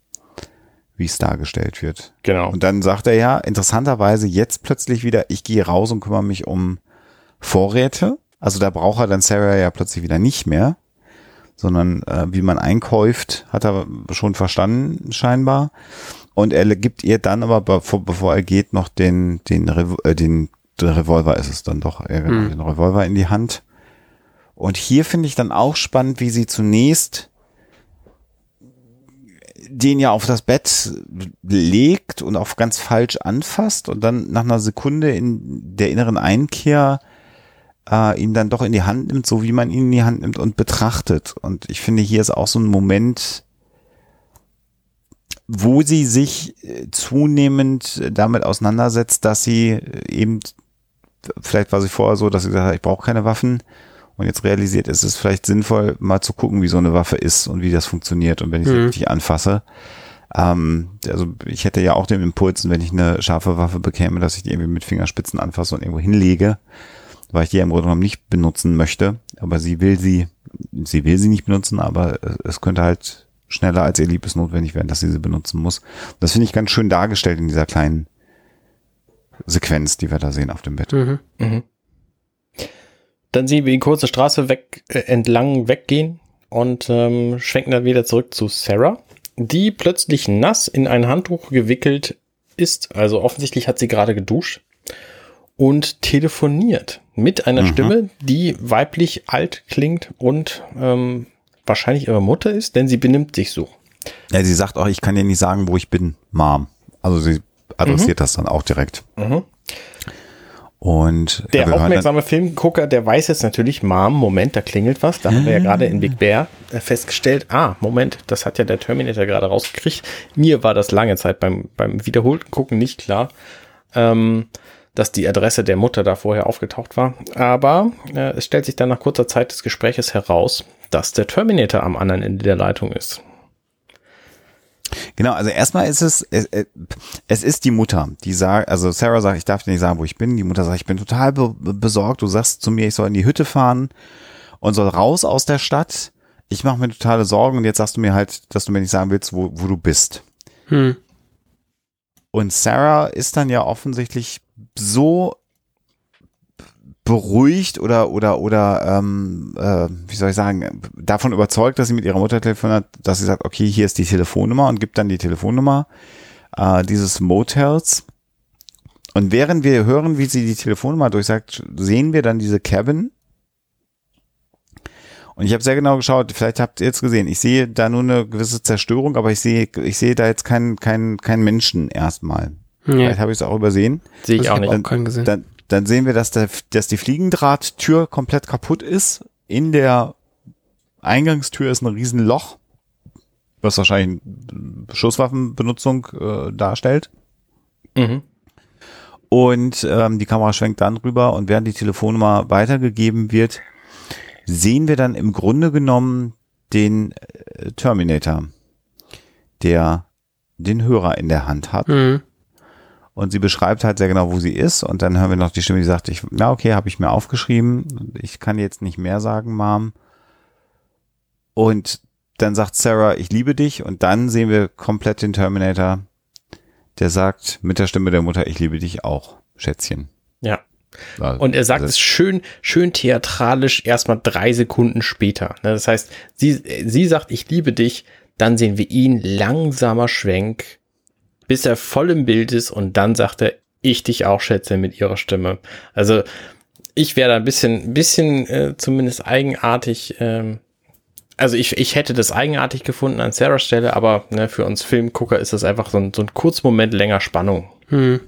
wie es dargestellt wird. Genau. Und dann sagt er ja, interessanterweise jetzt plötzlich wieder, ich gehe raus und kümmere mich um Vorräte. Also da braucht er dann Sarah ja plötzlich wieder nicht mehr, sondern äh, wie man einkauft, hat er schon verstanden scheinbar. Und er gibt ihr dann aber, bevor, bevor er geht, noch den, den, Revo äh, den, den Revolver ist es dann doch, er Hm. den Revolver in die Hand. Und hier finde ich dann auch spannend, wie sie zunächst den ja auf das Bett legt und auf ganz falsch anfasst und dann nach einer Sekunde in der inneren Einkehr äh, ihn dann doch in die Hand nimmt, so wie man ihn in die Hand nimmt und betrachtet. Und ich finde, hier ist auch so ein Moment, wo sie sich äh, zunehmend damit auseinandersetzt, dass sie äh, eben vielleicht war sie vorher so, dass sie gesagt hat, ich brauche keine Waffen und jetzt realisiert, es ist vielleicht sinnvoll, mal zu gucken, wie so eine Waffe ist und wie das funktioniert und wenn ich sie Mhm. richtig anfasse. Ähm, also ich hätte ja auch den Impuls, wenn ich eine scharfe Waffe bekäme, dass ich die irgendwie mit Fingerspitzen anfasse und irgendwo hinlege, weil ich die ja im Grunde genommen nicht benutzen möchte. Aber sie will sie, sie will sie nicht benutzen, aber es könnte halt schneller als ihr Liebes notwendig werden, dass sie sie benutzen muss. Das finde ich ganz schön dargestellt in dieser kleinen Sequenz, die wir da sehen auf dem Bett. Mhm. Mhm. Dann sehen wir die kurze Straße weg, äh, entlang weggehen und ähm, schwenken dann wieder zurück zu Sarah, die plötzlich nass in ein Handtuch gewickelt ist. Also offensichtlich hat sie gerade geduscht und telefoniert mit einer Mhm. Stimme, die weiblich alt klingt und ähm, wahrscheinlich ihre Mutter ist, denn sie benimmt sich so. Ja, sie sagt auch, ich kann dir nicht sagen, wo ich bin, Mom. Also sie adressiert das dann auch direkt. Mhm. Und Der aufmerksame Filmgucker, der weiß jetzt natürlich, Mom, Moment, da klingelt was. Da haben wir ja gerade in Big Bear äh, festgestellt, ah, Moment, das hat ja der Terminator gerade rausgekriegt. Mir war das lange Zeit beim, beim wiederholten Gucken nicht klar, ähm, dass die Adresse der Mutter da vorher aufgetaucht war. Aber äh, es stellt sich dann nach kurzer Zeit des Gespräches heraus, dass der Terminator am anderen Ende der Leitung ist. Genau, also erstmal ist es, es, es ist die Mutter, die sagt, also Sarah sagt, ich darf dir nicht sagen, wo ich bin. Die Mutter sagt, ich bin total be besorgt. Du sagst zu mir, ich soll in die Hütte fahren und soll raus aus der Stadt. Ich mache mir totale Sorgen und jetzt sagst du mir halt, dass du mir nicht sagen willst, wo, wo du bist. Hm. Und Sarah ist dann ja offensichtlich so beruhigt oder oder oder ähm, äh, wie soll ich sagen davon überzeugt, dass sie mit ihrer Mutter telefoniert, dass sie sagt, okay, hier ist die Telefonnummer und gibt dann die Telefonnummer äh, dieses Motels. Und während wir hören, wie sie die Telefonnummer durchsagt, sehen wir dann diese Cabin. Und ich habe sehr genau geschaut, vielleicht habt ihr jetzt gesehen, ich sehe da nur eine gewisse Zerstörung, aber ich sehe, ich sehe da jetzt keinen keinen keinen Menschen erstmal. Nee, Vielleicht habe ich es auch übersehen. Sehe ich ich auch nicht. auch keinen gesehen. Dann, dann sehen wir, dass, der, dass die Fliegendrahttür komplett kaputt ist. In der Eingangstür ist ein Riesenloch, was wahrscheinlich Schusswaffenbenutzung äh, darstellt. Mhm. Und ähm, die Kamera schwenkt dann rüber und während die Telefonnummer weitergegeben wird, sehen wir dann im Grunde genommen den äh, Terminator, der den Hörer in der Hand hat. Hm. Und sie beschreibt halt sehr genau, wo sie ist. Und dann hören wir noch die Stimme, die sagt, ich, na okay, habe ich mir aufgeschrieben. Ich kann jetzt nicht mehr sagen, Mom. Und dann sagt Sarah, ich liebe dich. Und dann sehen wir komplett den Terminator, der sagt mit der Stimme der Mutter, ich liebe dich auch, Schätzchen. Ja. Und er sagt also, es schön, schön theatralisch erstmal drei Sekunden später. Ne, Das heißt, sie, sie sagt, ich liebe dich, dann sehen wir ihn langsamer Schwenk, bis er voll im Bild ist und dann sagt er, ich dich auch schätze mit ihrer Stimme. Also ich wäre da ein bisschen, bisschen äh, zumindest eigenartig. Ähm, also ich, ich hätte das eigenartig gefunden an Sarahs Stelle, aber ne, für uns Filmgucker ist das einfach so ein, so ein kurzer Moment länger Spannung. Hm.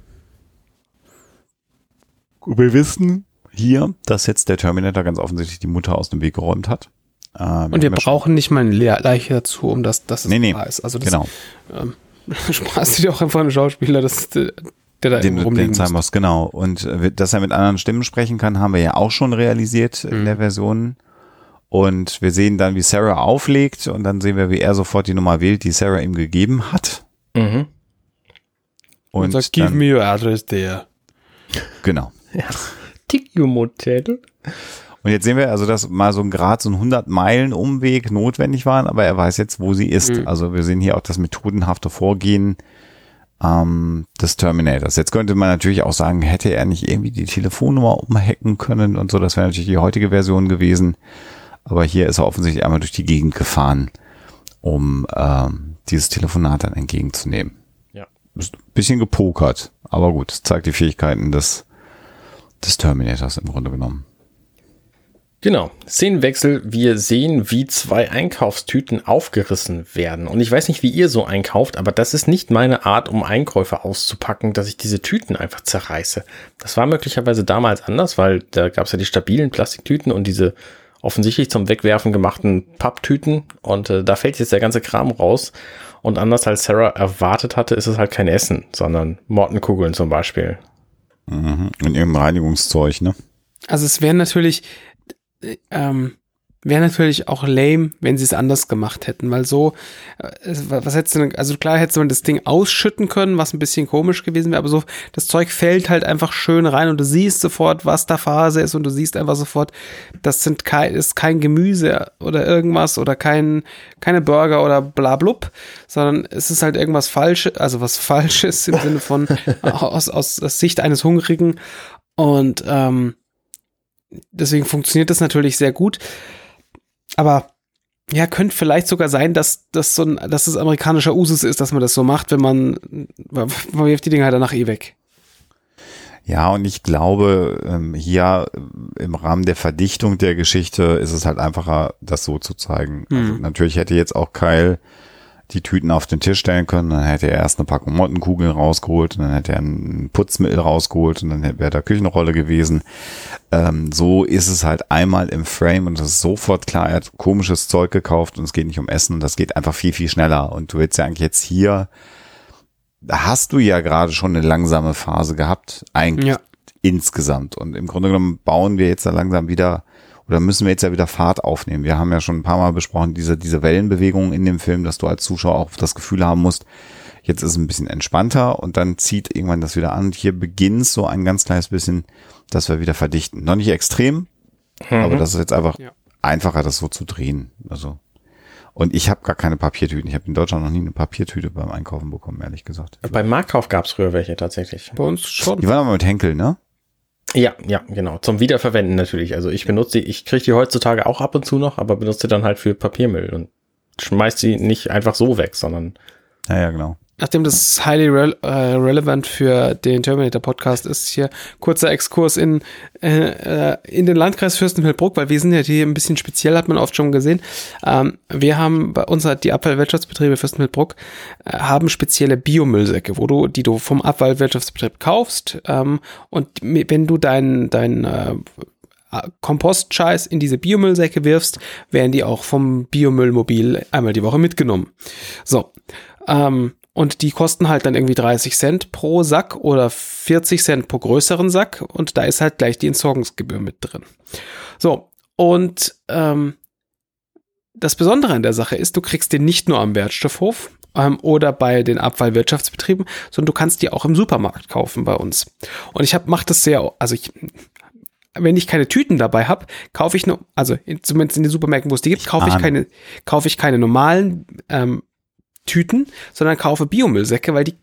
wir wissen hier, dass jetzt der Terminator ganz offensichtlich die Mutter aus dem Weg geräumt hat. Äh, Und wir ja schon- brauchen nicht mal eine Le- Leiche dazu, um das, dass es Nee, nee, ist. Also das Genau. [LAUGHS] sparst du dir auch einfach einen Schauspieler, das, der da den, rumliegen den sein muss. genau. Und äh, dass er mit anderen Stimmen sprechen kann, haben wir ja auch schon realisiert in Mhm. der Version. Und wir sehen dann, wie Sarah auflegt und dann sehen wir, wie er sofort die Nummer wählt, die Sarah ihm gegeben hat. Mhm. Und, Und, sagt, give me your address there. genau. Tick you Motel. Und jetzt sehen wir also, dass mal so ein Grad, so ein 100 Meilen Umweg notwendig waren, aber er weiß jetzt, wo sie ist. Mhm. Also wir sehen hier auch das methodenhafte Vorgehen ähm, des Terminators. Jetzt könnte man natürlich auch sagen, hätte er nicht irgendwie die Telefonnummer umhacken können und so, das wäre natürlich die heutige Version gewesen. Aber hier ist er offensichtlich einmal durch die Gegend gefahren, um ähm, dieses Telefonat dann entgegenzunehmen. Ja. Bisschen gepokert, aber gut, zeigt die Fähigkeiten des, des Terminators im Grunde genommen. Genau. Szenenwechsel. Wir sehen, wie zwei Einkaufstüten aufgerissen werden. Und ich weiß nicht, wie ihr so einkauft, aber das ist nicht meine Art, um Einkäufe auszupacken, dass ich diese Tüten einfach zerreiße. Das war möglicherweise damals anders, weil da gab es ja die stabilen Plastiktüten und diese offensichtlich zum Wegwerfen gemachten Papptüten. Und äh, da fällt jetzt der ganze Kram raus. Und anders als Sarah erwartet hatte, ist es halt kein Essen, sondern Mortenkugeln zum Beispiel. Mhm. Und irgendein Reinigungszeug, ne? Also es wäre natürlich, ähm, wäre natürlich auch lame, wenn sie es anders gemacht hätten, weil so, äh, was hättest du denn, also klar hättest man das Ding ausschütten können, was ein bisschen komisch gewesen wäre, aber so, das Zeug fällt halt einfach schön rein und du siehst sofort, was da Phase ist und du siehst einfach sofort, das sind kein, ist kein Gemüse oder irgendwas oder kein, keine Burger oder bla blub, sondern es ist halt irgendwas Falsches, also was [LAUGHS] Falsches im Sinne von, [LAUGHS] aus, aus Sicht eines Hungrigen und, ähm, deswegen funktioniert das natürlich sehr gut. Aber ja, könnte vielleicht sogar sein, dass das so ein, dass das amerikanischer Usus ist, dass man das so macht, wenn man, man wirft die Dinger halt danach eh weg. Ja, und ich glaube, ähm, hier im Rahmen der Verdichtung der Geschichte ist es halt einfacher, das so zu zeigen. Also Hm. natürlich hätte jetzt auch Kyle die Tüten auf den Tisch stellen können, dann hätte er erst eine Packung Mottenkugeln rausgeholt und dann hätte er ein Putzmittel rausgeholt und dann wäre da Küchenrolle gewesen. Ähm, so ist es halt einmal im Frame und das ist sofort klar, er hat komisches Zeug gekauft und es geht nicht um Essen und das geht einfach viel, viel schneller. Und du willst ja eigentlich jetzt hier, da hast du ja gerade schon eine langsame Phase gehabt, eigentlich Ja. insgesamt. Und im Grunde genommen bauen wir jetzt da langsam wieder oder müssen wir jetzt ja wieder Fahrt aufnehmen. Wir haben ja schon ein paar Mal besprochen, diese, diese Wellenbewegung in dem Film, dass du als Zuschauer auch das Gefühl haben musst, jetzt ist es ein bisschen entspannter und dann zieht irgendwann das wieder an. Und hier beginnt so ein ganz kleines bisschen, dass wir wieder verdichten. Noch nicht extrem, aber das ist jetzt einfach Ja. einfacher, das so zu drehen. Also und ich habe gar keine Papiertüten. Ich habe in Deutschland noch nie eine Papiertüte beim Einkaufen bekommen, ehrlich gesagt. Beim Marktkauf gab es früher welche tatsächlich. Bei uns schon. Die waren aber mit Henkel, ne? Ja, ja, genau. Zum Wiederverwenden natürlich. Also ich benutze die, ich kriege die heutzutage auch ab und zu noch, aber benutze die dann halt für Papiermüll und schmeiß die nicht einfach so weg, sondern Ja, ja, genau. Nachdem das highly rel äh, relevant für den Terminator Podcast ist, hier kurzer Exkurs in, äh, äh, in den Landkreis Fürstenfeldbruck, weil wir sind ja hier ein bisschen speziell, hat man oft schon gesehen. Ähm, wir haben bei uns hat die Abfallwirtschaftsbetriebe Fürstenfeldbruck äh, haben spezielle Biomüllsäcke, wo du, die du vom Abfallwirtschaftsbetrieb kaufst ähm, und wenn du dein, dein äh, Kompostscheiß in diese Biomüllsäcke wirfst, werden die auch vom Biomüllmobil einmal die Woche mitgenommen. So. Ähm, und die kosten halt dann irgendwie 30 Cent pro Sack oder 40 Cent pro größeren Sack und da ist halt gleich die Entsorgungsgebühr mit drin. So, und ähm, das Besondere an der Sache ist, du kriegst den nicht nur am Wertstoffhof ähm, oder bei den Abfallwirtschaftsbetrieben, sondern du kannst die auch im Supermarkt kaufen bei uns. Und ich hab, mach das sehr, also ich, wenn ich keine Tüten dabei habe, kaufe ich nur, also in, zumindest in den Supermärkten, wo es die gibt, kaufe ich keine, kaufe ich keine normalen ähm, Tüten, sondern kaufe Biomüllsäcke, weil die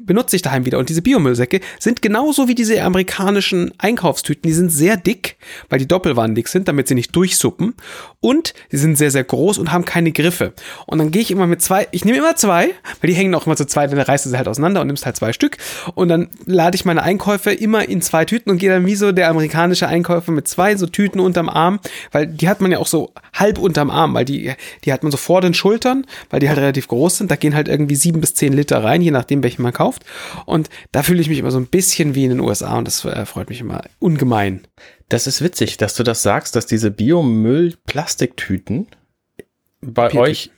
benutze ich daheim wieder. Und diese Biomüllsäcke sind genauso wie diese amerikanischen Einkaufstüten. Die sind sehr dick, weil die doppelwandig sind, damit sie nicht durchsuppen. Und die sind sehr, sehr groß und haben keine Griffe. Und dann gehe ich immer mit zwei, ich nehme immer zwei, weil die hängen auch immer zu zweit, dann reißt du sie halt auseinander und nimmst halt zwei Stück. Und dann lade ich meine Einkäufe immer in zwei Tüten und gehe dann wie so der amerikanische Einkäufer mit zwei so Tüten unterm Arm, weil die hat man ja auch so halb unterm Arm, weil die, die hat man so vor den Schultern, weil die halt relativ groß sind. Da gehen halt irgendwie sieben bis zehn Liter rein, je nachdem, welchen man kauft. Und da fühle ich mich immer so ein bisschen wie in den USA und das äh, freut mich immer ungemein. das ist witzig, dass du das sagst, dass diese Biomüll-Plastiktüten bei Papiertüten. euch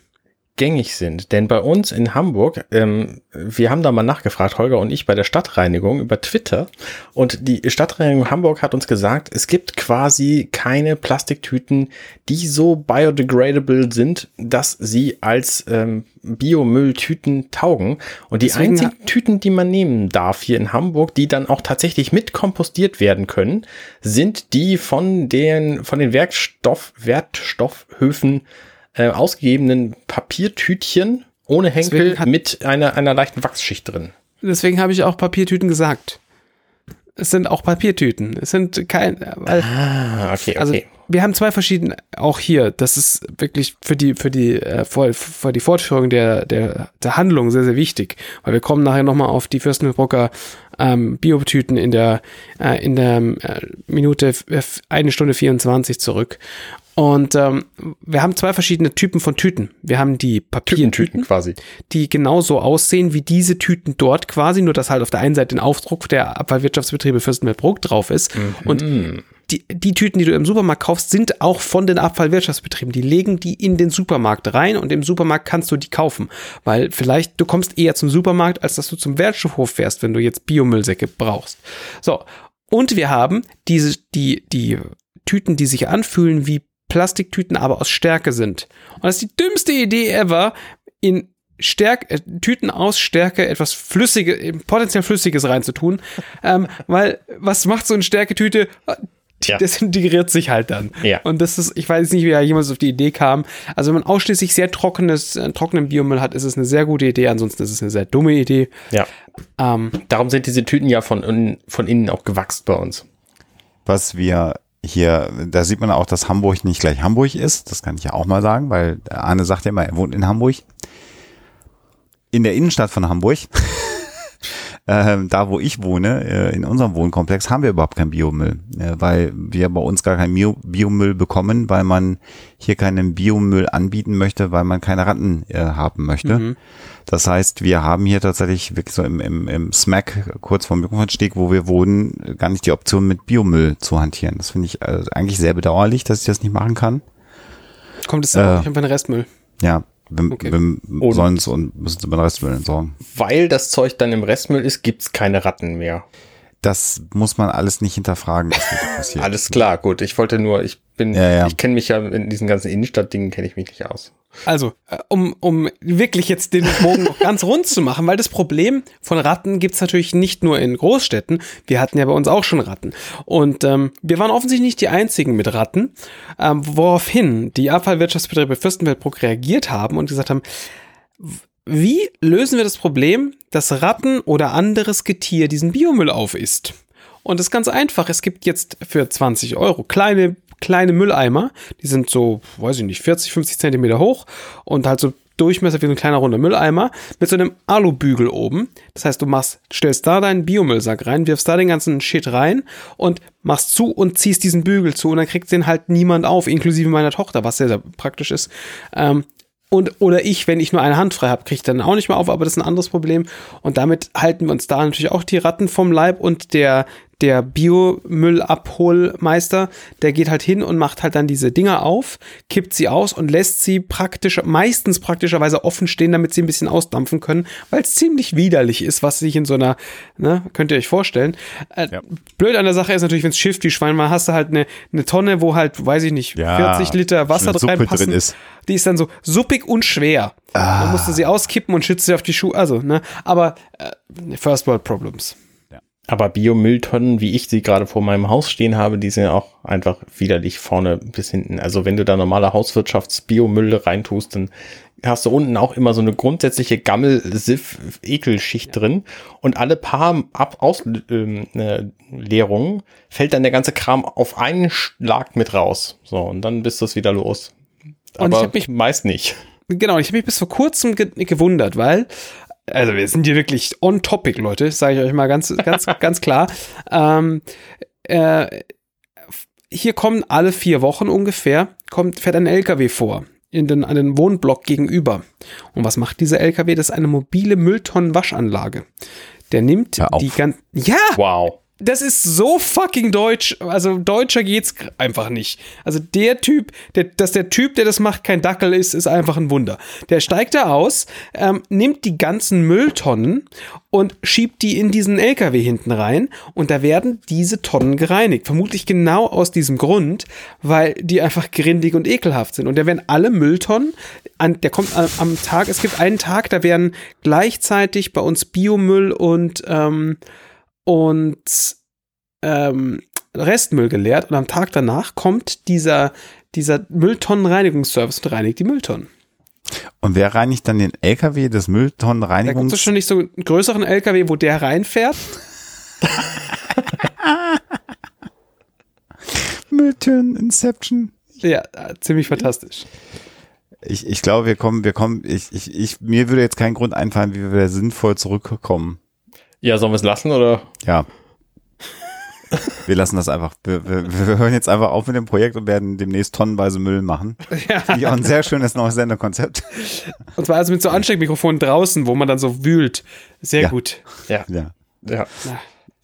gängig sind. Denn bei uns in Hamburg, ähm, wir haben da mal nachgefragt, Holger und ich, bei der Stadtreinigung über Twitter. Und die Stadtreinigung Hamburg hat uns gesagt, es gibt quasi keine Plastiktüten, die so biodegradable sind, dass sie als ähm, Biomülltüten taugen. Und die Deswegen einzigen Tüten, die man nehmen darf hier in Hamburg, die dann auch tatsächlich mit kompostiert werden können, sind die von den, von den Werkstoff, Wertstoffhöfen äh, ausgegebenen Papiertütchen ohne Henkel mit einer, einer leichten Wachsschicht drin. Deswegen habe ich auch Papiertüten gesagt. Es sind auch Papiertüten. Es sind kein, weil, Ah, okay, also okay. wir haben zwei verschiedene, auch hier, das ist wirklich für die, für die, äh, vor, für die Fortführung der, der, der Handlung sehr, sehr wichtig. Weil wir kommen nachher nochmal auf die Fürstenbrucker ähm, Biotüten in der, äh, in der äh, Minute f- eine Stunde 24 zurück. Und ähm, wir haben zwei verschiedene Typen von Tüten. Wir haben die Papiertüten, quasi. die genauso aussehen wie diese Tüten dort quasi, nur dass halt auf der einen Seite ein Aufdruck der Abfallwirtschaftsbetriebe Fürstenfeldbruck drauf ist. Und die, die Tüten, die du im Supermarkt kaufst, sind auch von den Abfallwirtschaftsbetrieben. Die legen die in den Supermarkt rein und im Supermarkt kannst du die kaufen. Weil vielleicht du kommst eher zum Supermarkt, als dass du zum Wertstoffhof fährst, wenn du jetzt Biomüllsäcke brauchst. So. Und wir haben diese, die, die Tüten, die sich anfühlen wie Plastiktüten, aber aus Stärke sind. Und das ist die dümmste Idee ever, in Stärke, äh, Tüten aus Stärke etwas Flüssiges, potenziell Flüssiges reinzutun. ähm, [LAUGHS] weil, was macht so eine Stärketüte? Tja. Das integriert sich halt dann. Ja. Und das ist, ich weiß nicht, wie da jemand auf die Idee kam. Also, wenn man ausschließlich sehr trockenes, äh, trockenen Biomüll hat, ist es eine sehr gute Idee. Ansonsten ist es eine sehr dumme Idee. Ja. Ähm, Darum sind diese Tüten ja von, innen- von innen auch gewachst bei uns. was wir hier, da sieht man auch, dass Hamburg nicht gleich Hamburg ist. Das kann ich ja auch mal sagen, weil Arne sagt ja immer, er wohnt in Hamburg. In der Innenstadt von Hamburg, ähm, da wo ich wohne, äh, in unserem Wohnkomplex, haben wir überhaupt keinen Biomüll, äh, weil wir bei uns gar keinen Bio Biomüll bekommen, weil man hier keinen Biomüll anbieten möchte, weil man keine Ratten äh, haben möchte. Das heißt, wir haben hier tatsächlich wirklich so im, im, im Smack kurz vorm Mikrofonsteg, wo wir wohnen, gar nicht die Option mit Biomüll zu hantieren. Das finde ich äh, eigentlich sehr bedauerlich, dass ich das nicht machen kann. kommt es Äh. auch nicht einfach einen Restmüll. Ja, wir, Okay. wir sollen es und müssen es über den Restmüll entsorgen. Weil das Zeug dann im Restmüll ist, gibt's keine Ratten mehr. Das muss man alles nicht hinterfragen, was [LAUGHS] passiert. Alles klar, gut. Ich wollte nur, ich bin, Ja, ja. ich kenne mich ja in diesen ganzen Innenstadtdingen kenne ich mich nicht aus. Also, äh, um, um wirklich jetzt den Bogen noch ganz rund zu machen, weil das Problem von Ratten gibt's natürlich nicht nur in Großstädten. Wir hatten ja bei uns auch schon Ratten. Und ähm, wir waren offensichtlich nicht die einzigen mit Ratten, ähm, woraufhin die Abfallwirtschaftsbetriebe Fürstenfeldbruck reagiert haben und gesagt haben, wie lösen wir das Problem, dass Ratten oder anderes Getier diesen Biomüll aufisst? Und das ist ganz einfach. Es gibt jetzt für 20 Euro kleine, kleine Mülleimer. Die sind so, weiß ich nicht, 40, 50 Zentimeter hoch und halt so Durchmesser wie so ein kleiner runder Mülleimer mit so einem Alubügel oben. Das heißt, du machst, stellst da deinen Biomüllsack rein, wirfst da den ganzen Shit rein und machst zu und ziehst diesen Bügel zu und dann kriegt den halt niemand auf, inklusive meiner Tochter, was sehr, sehr praktisch ist. Ähm, und, oder ich, wenn ich nur eine Hand frei habe, kriege ich dann auch nicht mehr auf, aber das ist ein anderes Problem. Und damit halten wir uns da natürlich auch die Ratten vom Leib und der, der Biomüllabholmeister, der geht halt hin und macht halt dann diese Dinger auf, kippt sie aus und lässt sie praktisch, meistens praktischerweise offen stehen, damit sie ein bisschen ausdampfen können, weil es ziemlich widerlich ist, was sich in so einer, ne, könnt ihr euch vorstellen. Äh, Ja. Blöd an der Sache ist natürlich, wenn es schifft wie Schwein, mal hast du halt eine, eine Tonne, wo halt, weiß ich nicht, Ja, 40 Liter Wasser reinpassen. drin ist. Die ist dann so suppig und schwer. Man musste sie auskippen und schützt sie auf die Schuhe. Also, ne? Aber äh, First World Problems. Aber Biomülltonnen, wie ich sie gerade vor meinem Haus stehen habe, die sind ja auch einfach widerlich vorne bis hinten. Also wenn du da normale Hauswirtschafts-Biomüll reintust, dann hast du unten auch immer so eine grundsätzliche Gammel-Siff-Ekelschicht drin und alle paar Ab Ausleerungen äh, Leerungen fällt dann der ganze Kram auf einen Schlag mit raus. So, und dann bist du es wieder los. Und ich Aber hab mich- meist nicht. Genau, ich habe mich bis vor kurzem ge gewundert, weil, also wir sind hier wirklich on topic, Leute, sage ich euch mal ganz, ganz, [LAUGHS] ganz klar. Ähm, äh, hier kommen alle vier Wochen ungefähr, kommt, fährt ein LKW vor. In den, an den Wohnblock gegenüber. Und was macht dieser LKW? Das ist eine mobile Mülltonnenwaschanlage. Der nimmt die ganzen. Ja! Wow. Das ist so fucking deutsch. Also deutscher geht's einfach nicht. Also der Typ, der, dass der Typ, der das macht, kein Dackel ist, ist einfach ein Wunder. Der steigt da aus, ähm, nimmt die ganzen Mülltonnen und schiebt die in diesen LKW hinten rein und da werden diese Tonnen gereinigt. Vermutlich genau aus diesem Grund, weil die einfach grindig und ekelhaft sind. Und da werden alle Mülltonnen, an, der kommt am, am Tag, es gibt einen Tag, da werden gleichzeitig bei uns Biomüll und ähm, und ähm, Restmüll geleert und am Tag danach kommt dieser, dieser Mülltonnenreinigungsservice und reinigt die Mülltonnen. Und wer reinigt dann den LKW des Da gibt es Mülltonnenreinigungs? schon nicht so einen größeren LKW, wo der reinfährt. [LAUGHS] Mülltonnen Inception. Ja, äh, ziemlich fantastisch. Ich, ich glaube, wir kommen, wir kommen, ich, ich, ich, mir würde jetzt kein Grund einfallen, wie wir sinnvoll zurückkommen. Ja, sollen wir es lassen oder? Ja. Wir lassen das einfach. Wir, wir, wir hören jetzt einfach auf mit dem Projekt und werden demnächst tonnenweise Müll machen. [LAUGHS] Ja. Finde ich auch ein sehr schönes neues Sendekonzept. Und zwar also mit so Ansteckmikrofonen draußen, wo man dann so wühlt. Sehr Ja. gut. Ja. Ja. Ja.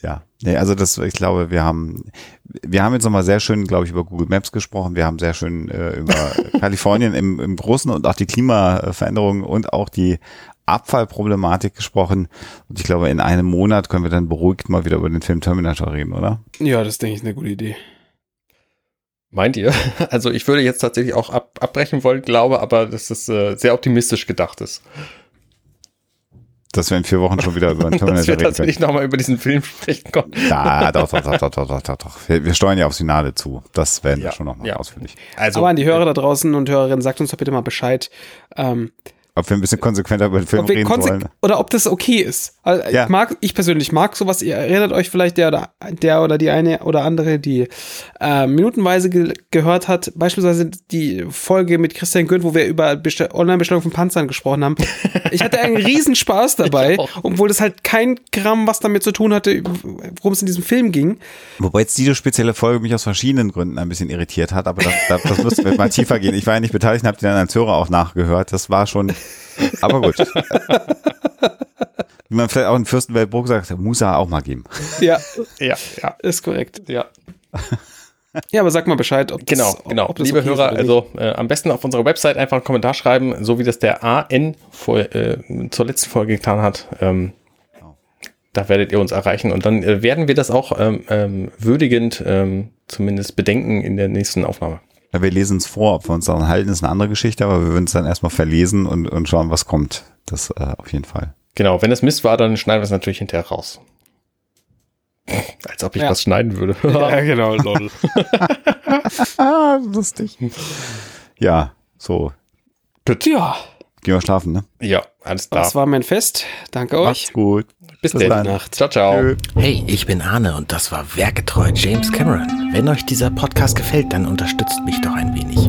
Ja, nee, also das, ich glaube, wir haben, wir haben jetzt nochmal sehr schön, glaube ich, über Google Maps gesprochen. Wir haben sehr schön äh, über [LAUGHS] Kalifornien im, im Großen und auch die Klimaveränderungen und auch die Abfallproblematik gesprochen. Und ich glaube, in einem Monat können wir dann beruhigt mal wieder über den Film Terminator reden, oder? Ja, das denke ich eine gute Idee. Meint ihr? [LAUGHS] Also ich würde jetzt tatsächlich auch ab, abbrechen wollen, glaube, aber dass das äh, sehr optimistisch gedacht ist. Dass wir in vier Wochen schon wieder über [LAUGHS] den Terminator dass wir reden können. tatsächlich nochmal über diesen Film sprechen konnten. Ja, [LAUGHS] doch, doch, doch, doch, doch, doch, doch, doch. Wir, wir steuern ja aufs Finale zu. Das werden wir Ja, schon nochmal ja. ausführlich. Also, Aber an die Hörer da draußen und Hörerinnen, sagt uns doch bitte mal Bescheid, ähm, Ob wir ein bisschen konsequenter über den Film ob wir reden konse- wollen. oder ob das okay ist. Also Ja. ich mag, ich persönlich mag sowas. Ihr erinnert euch vielleicht der oder der oder die eine oder andere, die äh, minutenweise ge gehört hat, beispielsweise die Folge mit Christian Gönn, wo wir über Bestell Online-Bestellung von Panzern gesprochen haben. Ich hatte einen [LAUGHS] riesen Spaß dabei, obwohl das halt kein Gramm was damit zu tun hatte, worum es in diesem Film ging. Wobei jetzt diese spezielle Folge mich aus verschiedenen Gründen ein bisschen irritiert hat, aber das, das, das müsste wir mal tiefer gehen. Ich war ja nicht beteiligt und habe dann als Hörer auch nachgehört. Das war schon, aber gut. [LAUGHS] Wie man vielleicht auch in Fürstenweltbruck sagt, muss er auch mal geben. [LAUGHS] Ja, ja, ja, ist korrekt. ja. Ja, aber sag mal Bescheid, ob das, Genau, genau. ob das Liebe okay Hörer, also äh, am besten auf unserer Website einfach einen Kommentar schreiben, so wie das der AN vor, äh, zur letzten Folge getan hat. Ähm, da werdet ihr uns erreichen und dann äh, werden wir das auch ähm, ähm, würdigend ähm, zumindest bedenken in der nächsten Aufnahme. Ja, wir lesen es vor, ob wir uns daran halten, ist eine andere Geschichte, aber wir würden es dann erstmal verlesen und, und schauen, was kommt. Das äh, auf jeden Fall. Genau, wenn es Mist war, dann schneiden wir es natürlich hinterher raus. Als ob ich Ja. was schneiden würde. [LAUGHS] Ja, genau, [LAUGHS] lol. Ah, [LAUGHS] lustig. Ja, so. ja, Gehen wir schlafen, ne? ja, alles klar. das war mein Fest. Danke euch. Macht's gut. Bis, bis dann. dann. Ciao, ciao. Hey, ich bin Arne und das war Werketreu James Cameron. Wenn euch dieser Podcast gefällt, dann unterstützt mich doch ein wenig.